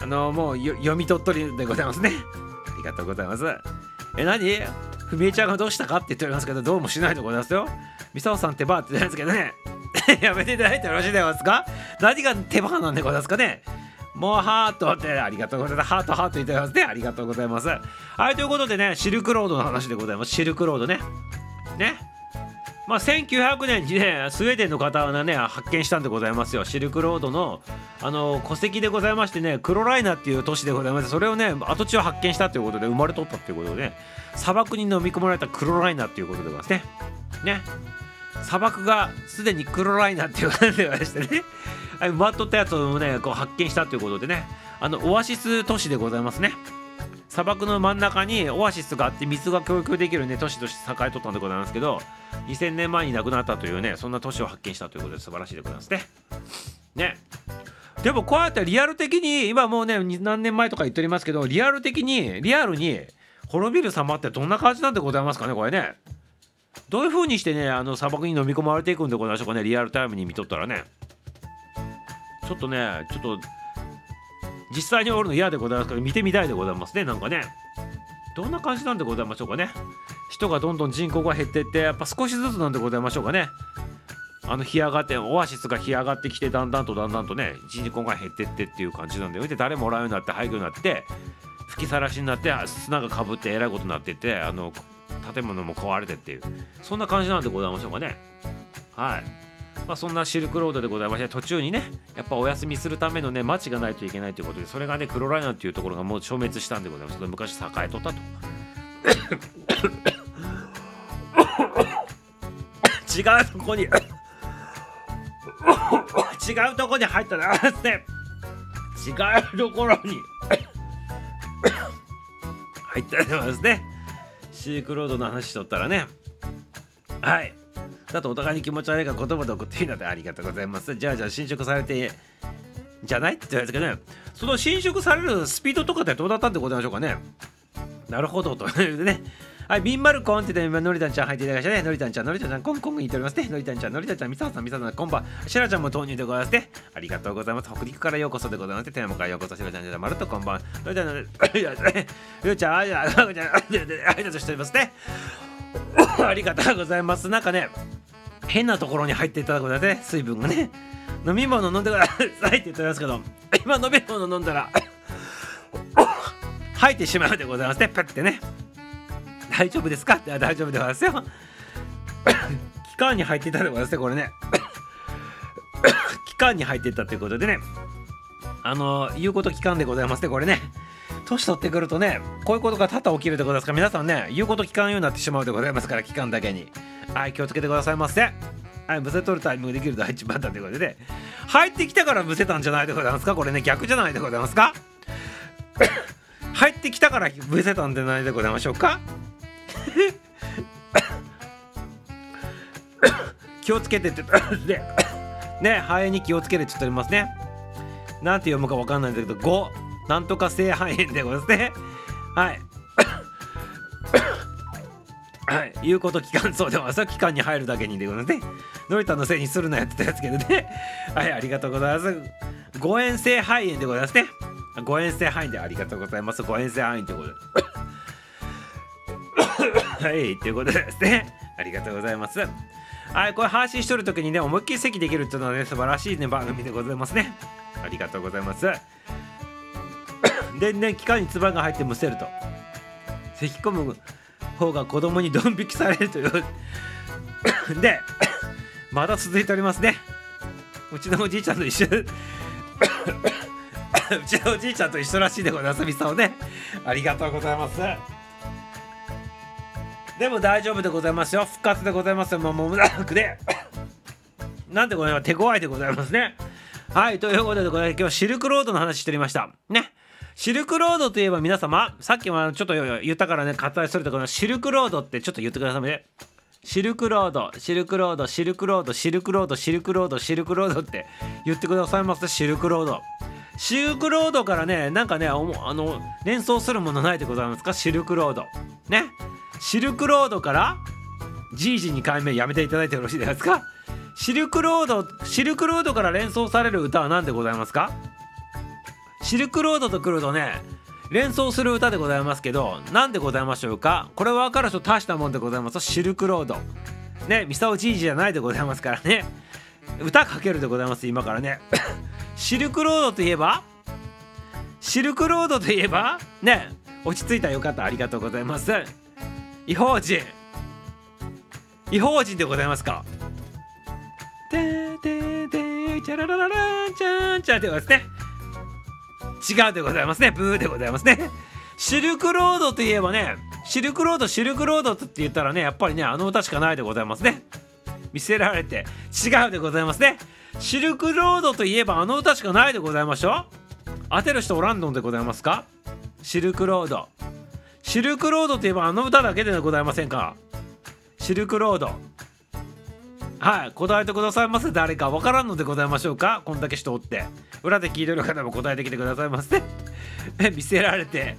あのもう読み取っとりでございますね。ありがとうございます。え何？ふみえちゃんがどうしたかって言っておりますけどどうもしないでございますよ。ミサオさん手羽って言ってるんですけどね。やめていただいてよろしいでございますか？何が手羽なんでございますかね？もうハートってありがとうございます。ハートハートいただきますね。ありがとうございます。はい、ということでね、シルクロードの話でございます。シルクロードね。ね。まあ、1900年にね、スウェーデンの方がね、発見したんでございますよ。シルクロードの、あの、戸籍でございましてね、クロライナっていう都市でございまして、それをね、跡地を発見したということで、生まれとったっていうことで、ね、砂漠に飲み込まれたクロライナっていうことでございますね。ね。砂漠がすでにクロライナーっていう感じでございましてね。埋まっとったやつをねこう発見したということでね。あのオアシス都市でございますね。砂漠の真ん中にオアシスがあって水が供給できるね都市として栄えとったんでございますけど2000年前に亡くなったというねそんな都市を発見したということで素晴らしいでございますね。ね。でもこうやってリアル的に今もうね何年前とか言っておりますけどリアル的にリアルに滅びる様ってどんな感じなんでございますかねこれね。どういう風にしてねあの砂漠に飲み込まれていくんでございましょうかねリアルタイムに見とったらね。ちょっとねちょっと実際におるの嫌でございますから見てみたいでございますねなんかね。どんな感じなんでございましょうかね。人がどんどん人口が減ってってやっぱ少しずつなんでございましょうかね。あの干上がってオアシスが干上がってきてだんだんとだんだんとね人口が減ってってっていう感じなんでで誰もおらんようになって廃墟になって吹きさらしになって砂がかぶってえらいことになっててあの建物も壊れてっていうそんな感じなんでございましょうかね。はい。まあ、そんなシルクロードでございまして途中にねやっぱお休みするためのね町がないといけないということでそれがねクロライナーっていうところがもう消滅したんでございます。昔栄えとったと。違うとこに違うとこに入ったなって。違うところに入ったでますね。シークロードの話しとったらねはいだとお互いに気持ち悪いから言葉で送っていいのでありがとうございます。じゃあじゃあ侵食されてじゃないって言われたけどね、その侵食されるスピードとかってどうだったんでございましょうかね。なるほどというね。はい、ビンマルコンって言って今、のりたんちゃん入っていただきましたね。のりたんちゃん、のりたんちゃん、コンコン言っておりますね。のりたんちゃん、のりたんちゃん、みささん、みささん、こんばん。しらちゃんも投入でございますね。ありがとうございます。北陸からようこそでございます。富山からようこそ、しらちゃん、じゃまるとこんばん。のりたん、のりちゃん、ありがとうございますね。ありがとうございます。なんかね、変なところに入っていただくので、ね、水分がね飲み物飲んでくださいって言っておりますけど今飲み物飲んだら吐いてしまうでございますねパッてね大丈夫ですか？って大丈夫でございますよ。期間に入っていたでございますねこれね。期間に入っていったということでね。あの言うこと期間でございますねこれね。年取ってくるとねこういうことが多々起きるでございますから皆さんね言うこと聞かんようになってしまうでございますから期間だけに。はい気をつけてくださいませはいむせ取るタイミングできる第一番だということで、ね、入ってきたからむせたんじゃないでございますか？これね逆じゃないでございますか？入ってきたからぶせたんでないでございましょうか？気をつけてってでね肺炎に気をつけてって言っておりますね。なんて読むかわかんないんだけど5なんとか性肺炎でございますね。はい。はい。言うこと聞かんそうでもさ期間に入るだけにでございますね。のりたのせいにするなよってたやつけどね。はいありがとうございます。誤嚥性肺炎でございますね。誤嚥性肺炎でありがとうございます。誤嚥性肺炎ということで。はいということですね。ありがとうございます。はいこれ配信しとる時にね思いっきり席できるっていうのはね素晴らしいね番組でございますね。ありがとうございます。でね期間に唾が入ってむせると。咳き込む方が子供にドン引きされるという。でまだ続いておりますね。うちのおじいちゃんと一緒。うちのおじいちゃんと一緒らしいでございますみさをね。ありがとうございます。でも大丈夫でございますよ。復活でございますよ。もう間もなくで なんでございます手強いでございますね。はいということで今日はシルクロードの話しておりました。ね。シルクロードといえば皆様さっきもちょっと言ったからね割愛するとこのシルクロードってちょっと言ってくださいね。シルクロードシルクロードシルクロードシルクロードシルクロードシルクロードって言ってくださいます。シルクロード。シルクロードからねなんかねあの連想するものないでございますか？シルクロード。ね？シルクロードからじいじ2回目やめていただいてよろしいですか？シルクロードシルクロードから連想される歌は何でございますか？シルクロードと来るとね連想する歌でございますけど何でございましょうか？これ分かる人大したもんでございますシルクロード。ね？ミサオじいじじゃないでございますからね。歌かけるでございます今からね。シルクロードといえば？シルクロードといえば？ね落ち着いたよかった。ありがとうございます。違法人。違法人でございますか？てててチャララララチャンチャンでございますね。違うでございますね。ブーでございますね。シルクロードといえばねシルクロードシルクロードって言ったらねやっぱりねあの歌しかないでございますね。見せられて違うでございますね。シルクロードといえばあの歌しかないでございましょう。当てる人おらんのでございますか？シルクロード。シルクロードといえばあの歌だけでございませんか？シルクロード。はい答えてくださいませ誰かわからんのでございましょうか？こんだけ人おって。裏で聞いてる方も答えてきてくださいませ見せられて。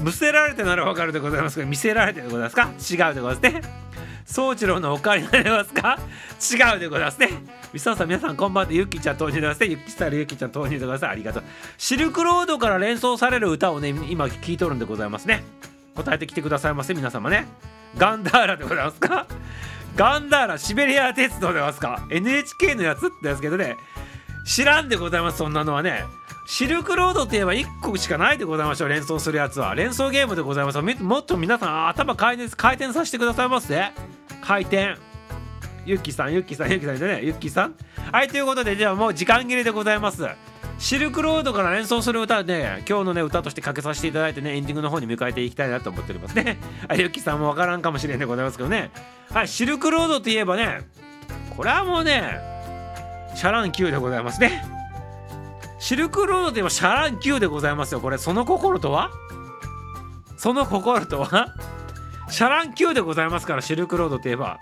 むせられてならわかるでございますけど見せられてでございますか？違うでございますね。宗一郎のおかわりになりますか？違うでございますね。みささん皆さんこんばんは。ゆきちゃん投入でございますね。ゆきスタイルゆきちゃん投入でございます。ありがとう。シルクロードから連想される歌をね今聞いとるんでございますね。答えてきてくださいませ皆様ね。ガンダーラでございますか？ガンダーラシベリア鉄道でますか？NHK のやつってやつけどね。知らんでございますそんなのはね。シルクロードといえば1個しかないでございましょう。連想するやつは。連想ゲームでございます。もっと皆さん頭回転回転させてくださいませ回転。ゆっきさんゆっきさんゆっきさんでね。ゆっきさん。はいということでじゃあもう時間切れでございます。シルクロードから連想する歌ね今日のね歌としてかけさせていただいてねエンディングの方に迎えていきたいなと思っておりますね。あゆっきさんもわからんかもしれんでございますけどね。はいシルクロードといえばねこれはもうねシャラン Q でございますね。シルクロードといえばシャラン Q でございますよこれ。その心とは？その心とは？シャラン Q でございますからシルクロードといえば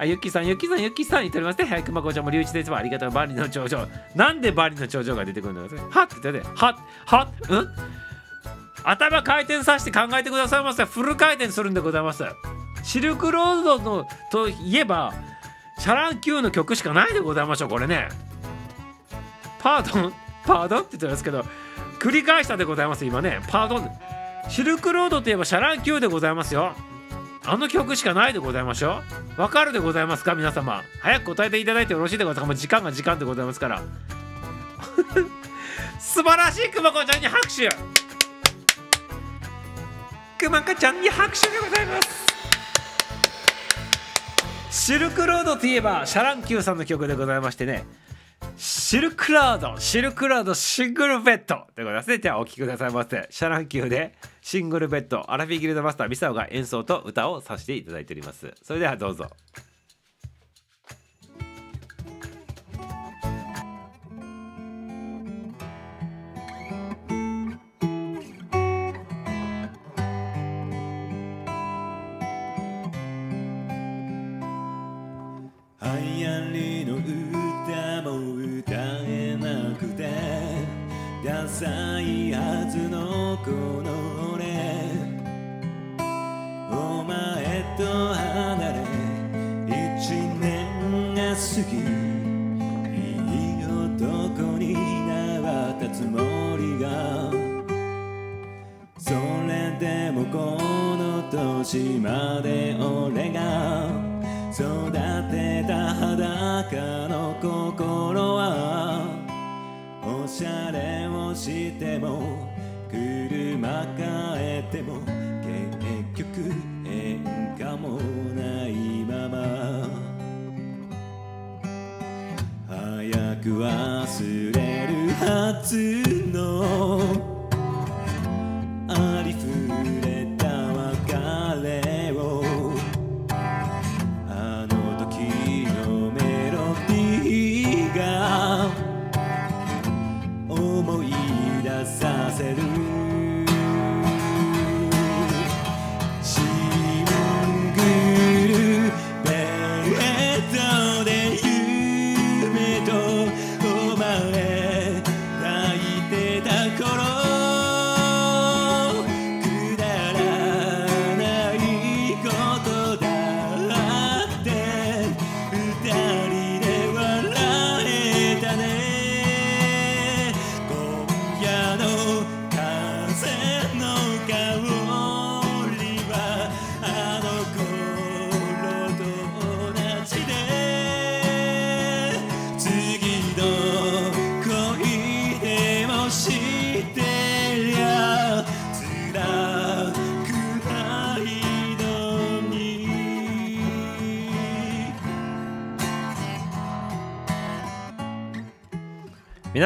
あ、ゆきさん、ゆっきさん、ゆっきさん言っておりますね。はい、くまこちゃんも隆一ですわ。ありがとう。バリの頂上。なんでバリの頂上が出てくるんだろうはっって言ってて、はっ、はっ、うん？頭回転させて考えてくださいませ。フル回転するんでございます。シルクロードのといえば、シャラン Q の曲しかないでございましょう、これね。パードン、Pardon って言ってますけど、繰り返したでございます、今ね。 Pardon。シルクロードといえばシャラン Q でございますよ。あの曲しかないでございましょう。わかるでございますか？皆様。早く答えていただいてよろしいでございますか？も時間が時間でございますから。素晴らしいくまこちゃんに拍手。くまこちゃんに拍手でございます。シルクロードといえばシャ乱Qさんの曲でございましてね。シルクロード。シルクロードシングルベッドでございますね。じゃあお聴きくださいませ。シャ乱Qで。シングルベッド。アラフィギルドマスターミサオが演奏と歌をさせていただいております。それではどうぞ。ダサいはずのこの俺。お前と離れ一年が過ぎ。いい男に名は立つもりが。それでもこの年まで俺が。育てた裸の心は。おしゃれをしても車変えても結局変化もないまま。早く忘れるはず。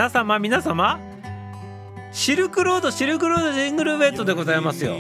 皆様皆様。シルクロードシルクロードジングルベットでございますよ。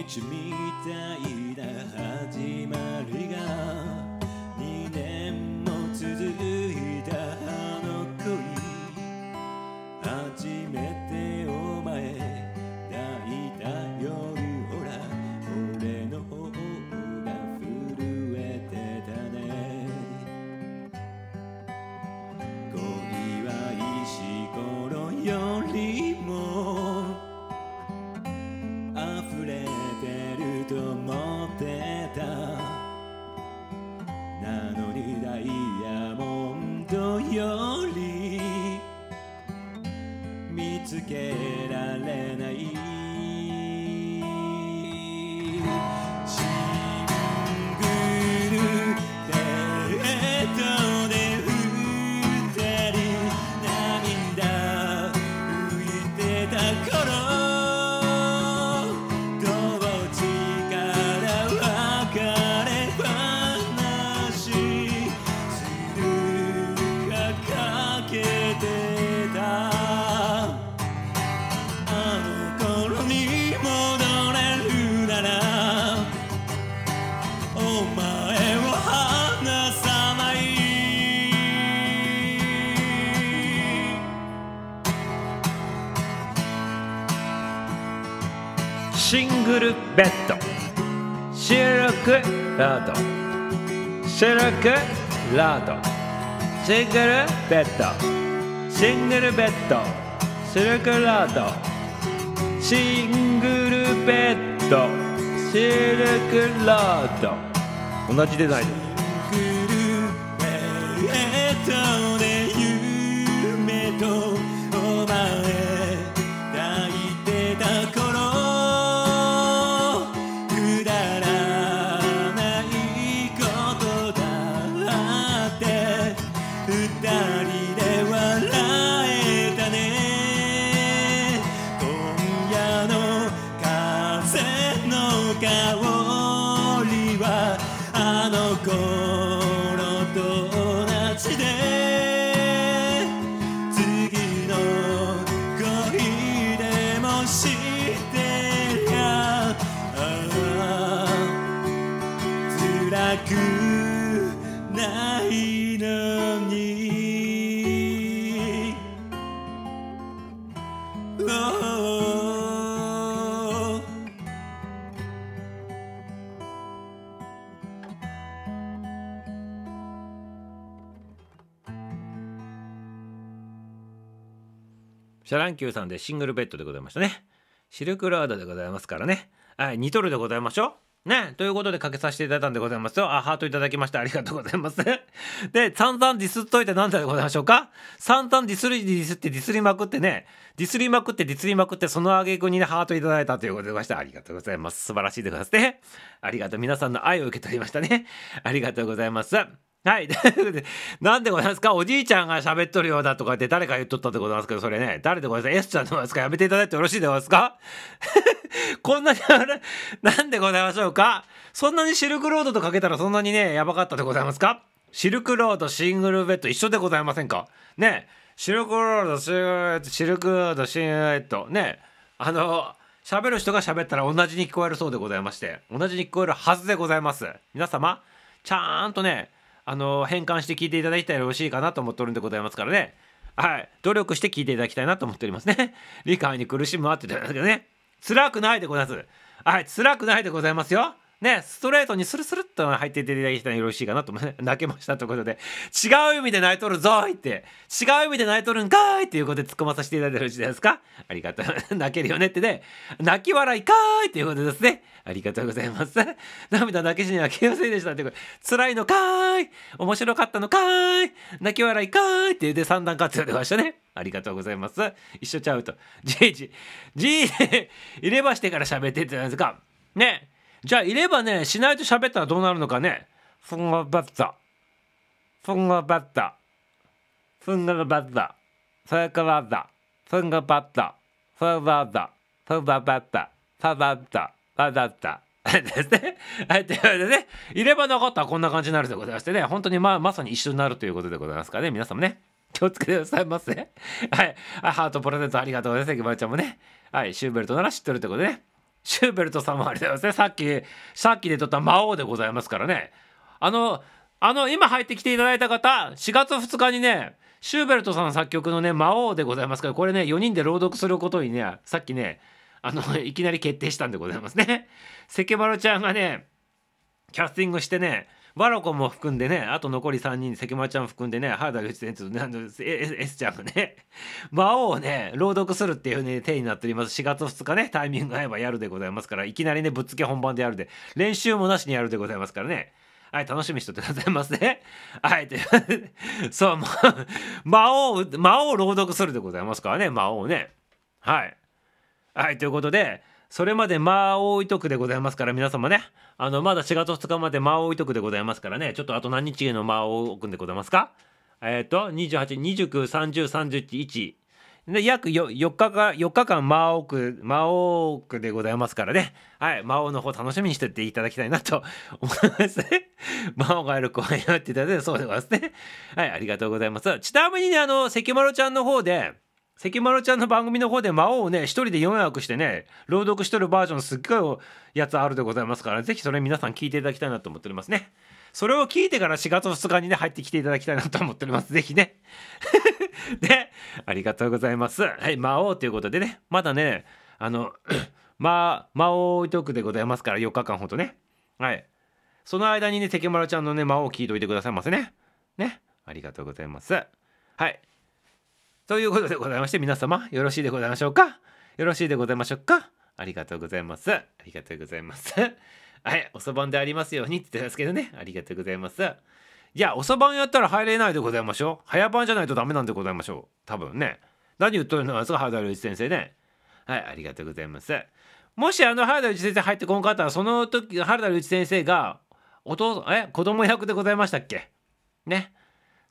ラード。シルクラード。シングルベッド。シングルベッド。シルクラード。シングルベッド。シルクラード。同じデザインぐシャ乱Qさんでシングルベッドでございましたね。シルクロードでございますからね。はい、似とるでございましょう。ね、ということでかけさせていただいたんでございますよ。あ、ハートいただきましてありがとうございます。で、散々ディスっといてなんでございましょうか？散々ディスりディスってディスりまくってね、ディスりまくってディスりまくってその挙句にね、ハートいただいたということでございましてありがとうございます。素晴らしいでございますね。ありがとう。皆さんの愛を受け取りましたね。ありがとうございます。はい。ということで、なんでございますか？おじいちゃんが喋っとるようだとかって誰か言っとったでございますけど、それね、誰でございます？か ?S ちゃんでございますか？やめていただいてよろしいでございますか？こんなにあれ、なんでございましょうか？そんなにシルクロードとかけたらそんなにね、やばかったでございますか？シルクロード、シングルベッド一緒でございませんか？ね、シルクロード、シルクロード、シルクロード、シングルベッド、ね、あの、喋る人が喋ったら同じに聞こえるそうでございまして、同じに聞こえるはずでございます。皆様、ちゃんとね、あの変換して聞いていただきたらよろしいかなと思っとるんでございますからね。はい。努力して聞いていただきたいなと思っておりますね。理解に苦しむわって言ってたんですけどね。辛くないでございます。はい。辛くないでございますよ。ね、ストレートにスルスルっと入っていただきたらよろしいかなと思って、泣けましたということで、違う意味で泣いとるぞいって、違う意味で泣いとるんかいっていうことで突っ込まさせていただいてよろしいですか？ありがとう。泣けるよねってね、泣き笑いかーいっていうことですね。ありがとうございます。涙だけしには消えませんでしたってこと。辛いのかーい面白かったのかーい泣き笑いかーいって言うて三段活用でましたね。ありがとうございます。一緒ちゃうと。じいじ、じいで入れ歯してから喋ってって言うんですか。ね。じゃあいればねしないと喋ったらどうなるのかね。ふんがバッタふんがバッタふんがバッタファーカバッタふんがバッタファーバッタファーバッタファーバッタファーバッタですね。はい、ということでね、いればなかったらこんな感じになるでございましてね、本当にまあまさに一緒になるということでございますからね、皆さんもね、気をつけてくださいませ。はい、ハートプレゼントありがとうございます。きばちゃんもね、はい、シューベルトなら知ってるということでね、シューベルトさんもあれだよね。さっきさっきで撮った魔王でございますからね。あのあの今入ってきていただいた方4月2日にねシューベルトさん作曲のね魔王でございますからこれね4人で朗読することにねさっきねあの いきなり決定したんでございますね。関丸ちゃんがねキャスティングしてねワロコも含んでねあと残り3人関町ちゃん含んでね原田龍一先生と S ちゃんがね魔王をね朗読するっていうね手になっております。4月2日ねタイミング合えばやるでございますからいきなりねぶっつけ本番でやるで練習もなしにやるでございますからね。はい楽しみにしとってくださいますね はいというそう魔王魔王朗読するでございますからね魔王ね。はい。はいということでそれまで間を置いとくでございますから皆様ね。あのまだ4月2日まで間を置いとくでございますからね。ちょっとあと何日の間を置くんでございますか？えっ、ー、と28293031で約 4, 4日か4日間間を置く間を置くでございますからね。はい。魔王の方楽しみにしてっていただきたいなと 思います。ね魔王がある公演やっていただいてそうでございますね。はい。ありがとうございます。ちなみにねあの関丸ちゃんの方で関丸ちゃんの番組の方で魔王をね一人で4役してね朗読しとるバージョンすっごいやつあるでございますからぜひそれ皆さん聞いていただきたいなと思っておりますね。それを聞いてから4月2日にね入ってきていただきたいなと思っております。ぜひね。で ありがとうございます。はい魔王ということでね。まだねあの ま魔王置いとくでございますから4日間ほどね。はい。その間にね関丸ちゃんのね魔王を聞いといてくださいませね。ね。ありがとうございます。はい。ということでございまして皆様よろしいでございましょうか？よろしいでございましょうか？ありがとうございます。ありがとうございます。はいおそばんでありますようにって言ってますけどね。ありがとうございます。いやおそばんやったら入れないでございましょう？早番じゃないとダメなんでございましょう？多分ね。何言っとるのですか原田隆一先生ね。はいありがとうございます。もしあの原田隆一先生入ってこんかったらその時原田隆一先生がお父さんえ子供役でございましたっけ？ね。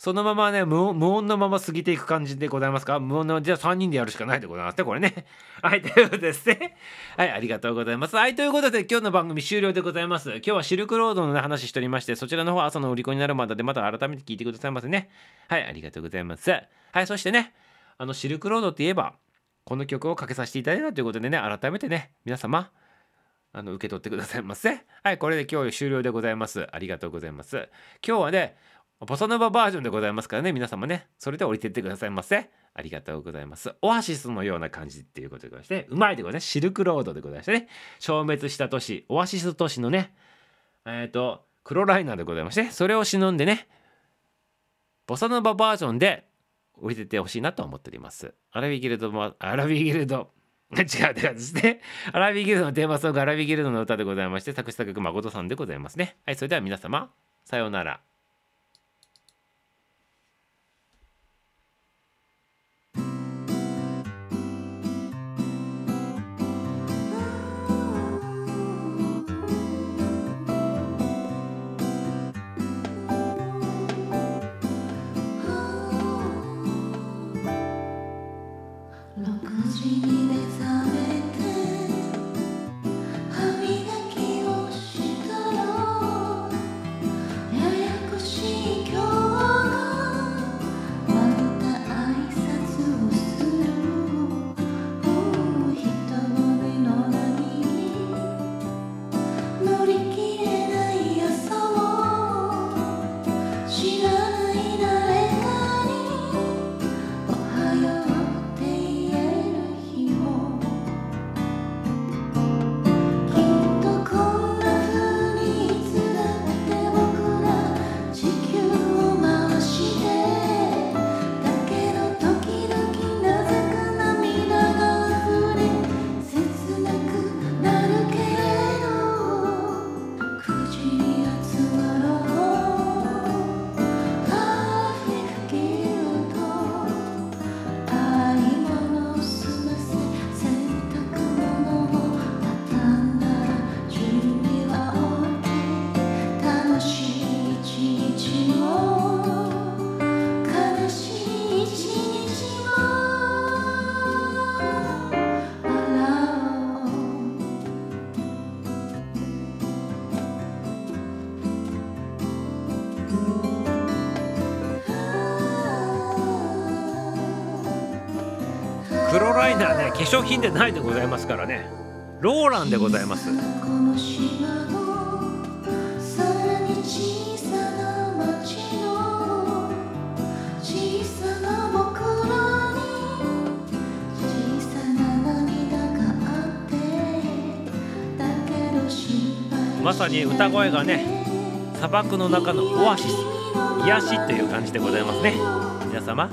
そのままね無音のまま過ぎていく感じでございますか？無音のじゃあ3人でやるしかないでございますねこれね。はいということですね。はいありがとうございます。はいということで今日の番組終了でございます。今日はシルクロードの、ね、話しておりましてそちらの方は朝の売り子になるまででまた改めて聞いてくださいませね。はいありがとうございます。はいそしてねあのシルクロードって言えばこの曲をかけさせていただいたということでね改めてね皆様あの受け取ってくださいませ。はい、これで今日終了でございます。ありがとうございます。今日はね、ボサノババージョンでございますからね、皆様ね、それで降りてってくださいませ。ありがとうございます。オアシスのような感じっていうことでございまして、うまいでございます。シルクロードでございましてね、消滅した都市、オアシス都市のね、えっ、ー、と、黒ライナーでございまして、それを忍んでね、ボサノババージョンで降りてってほしいなと思っております。アラビギルドもアラビギルド。違うって感じですね。アラビギルドのテーマソング、アラビギルドの歌でございまして、作詞作曲誠さんでございますね。はい、それでは皆様、さようなら。化粧品でないでございますからね。ローランでございます。まさに歌声がね、砂漠の中のオアシス、癒しという感じでございますね。皆様、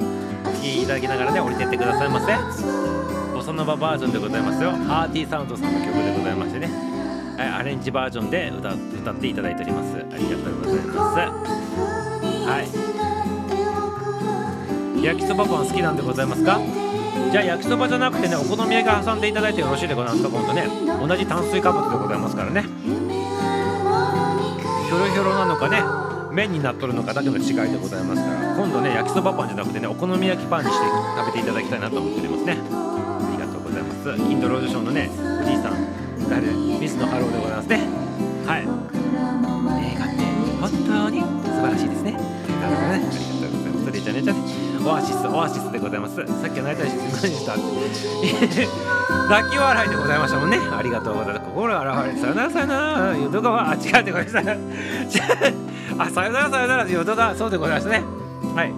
お聴きいただきながらね、降りてってくださいませ。ボサノババージョンでございますよ。アーティーサウンドさんの曲でございましてね。はい、アレンジバージョンで歌歌っていただいております。ありがとうございます。はい。焼きそばパン好きなんでございますか？じゃあ焼きそばじゃなくてねお好み焼き挟んでいただいてよろしいでございますか？今度ね同じ炭水化物でございますからねひょろひょろなのかね麺になっとるのかだけの違いでございますから今度ね焼きそばパンじゃなくてねお好み焼きパンにして食べていただきたいなと思っておりますねますインドロードショーのねおじいさん誰ミスのハローでございますねはい映画って本当に素晴らしいですね。なるほどね。ありがとうございます。それじゃねじゃね。オアシス、オアシスでございます。さっきは泣いたりしてすみました。泣き笑いでございましたもんね。ありがとうございます。心が現れ、さよならさよなら、淀川、あ、違うってごめんなさい。あ、さよならさよなら、淀川、そうでございますね。はい。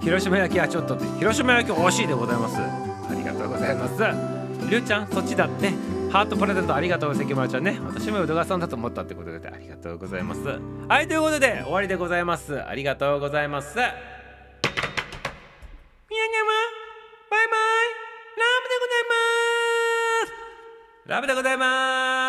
広島焼きはちょっと、広島焼き惜しいでございます。ありがとうございます。りゅうちゃん、そっちだって。ハートプレゼントありがとう関村ちゃんね。私も宇田川さんだと思ったってことでありがとうございます。はいということで終わりでございます。ありがとうございます。みやにゃまバイバイ。ラブでございます。ラブでございます。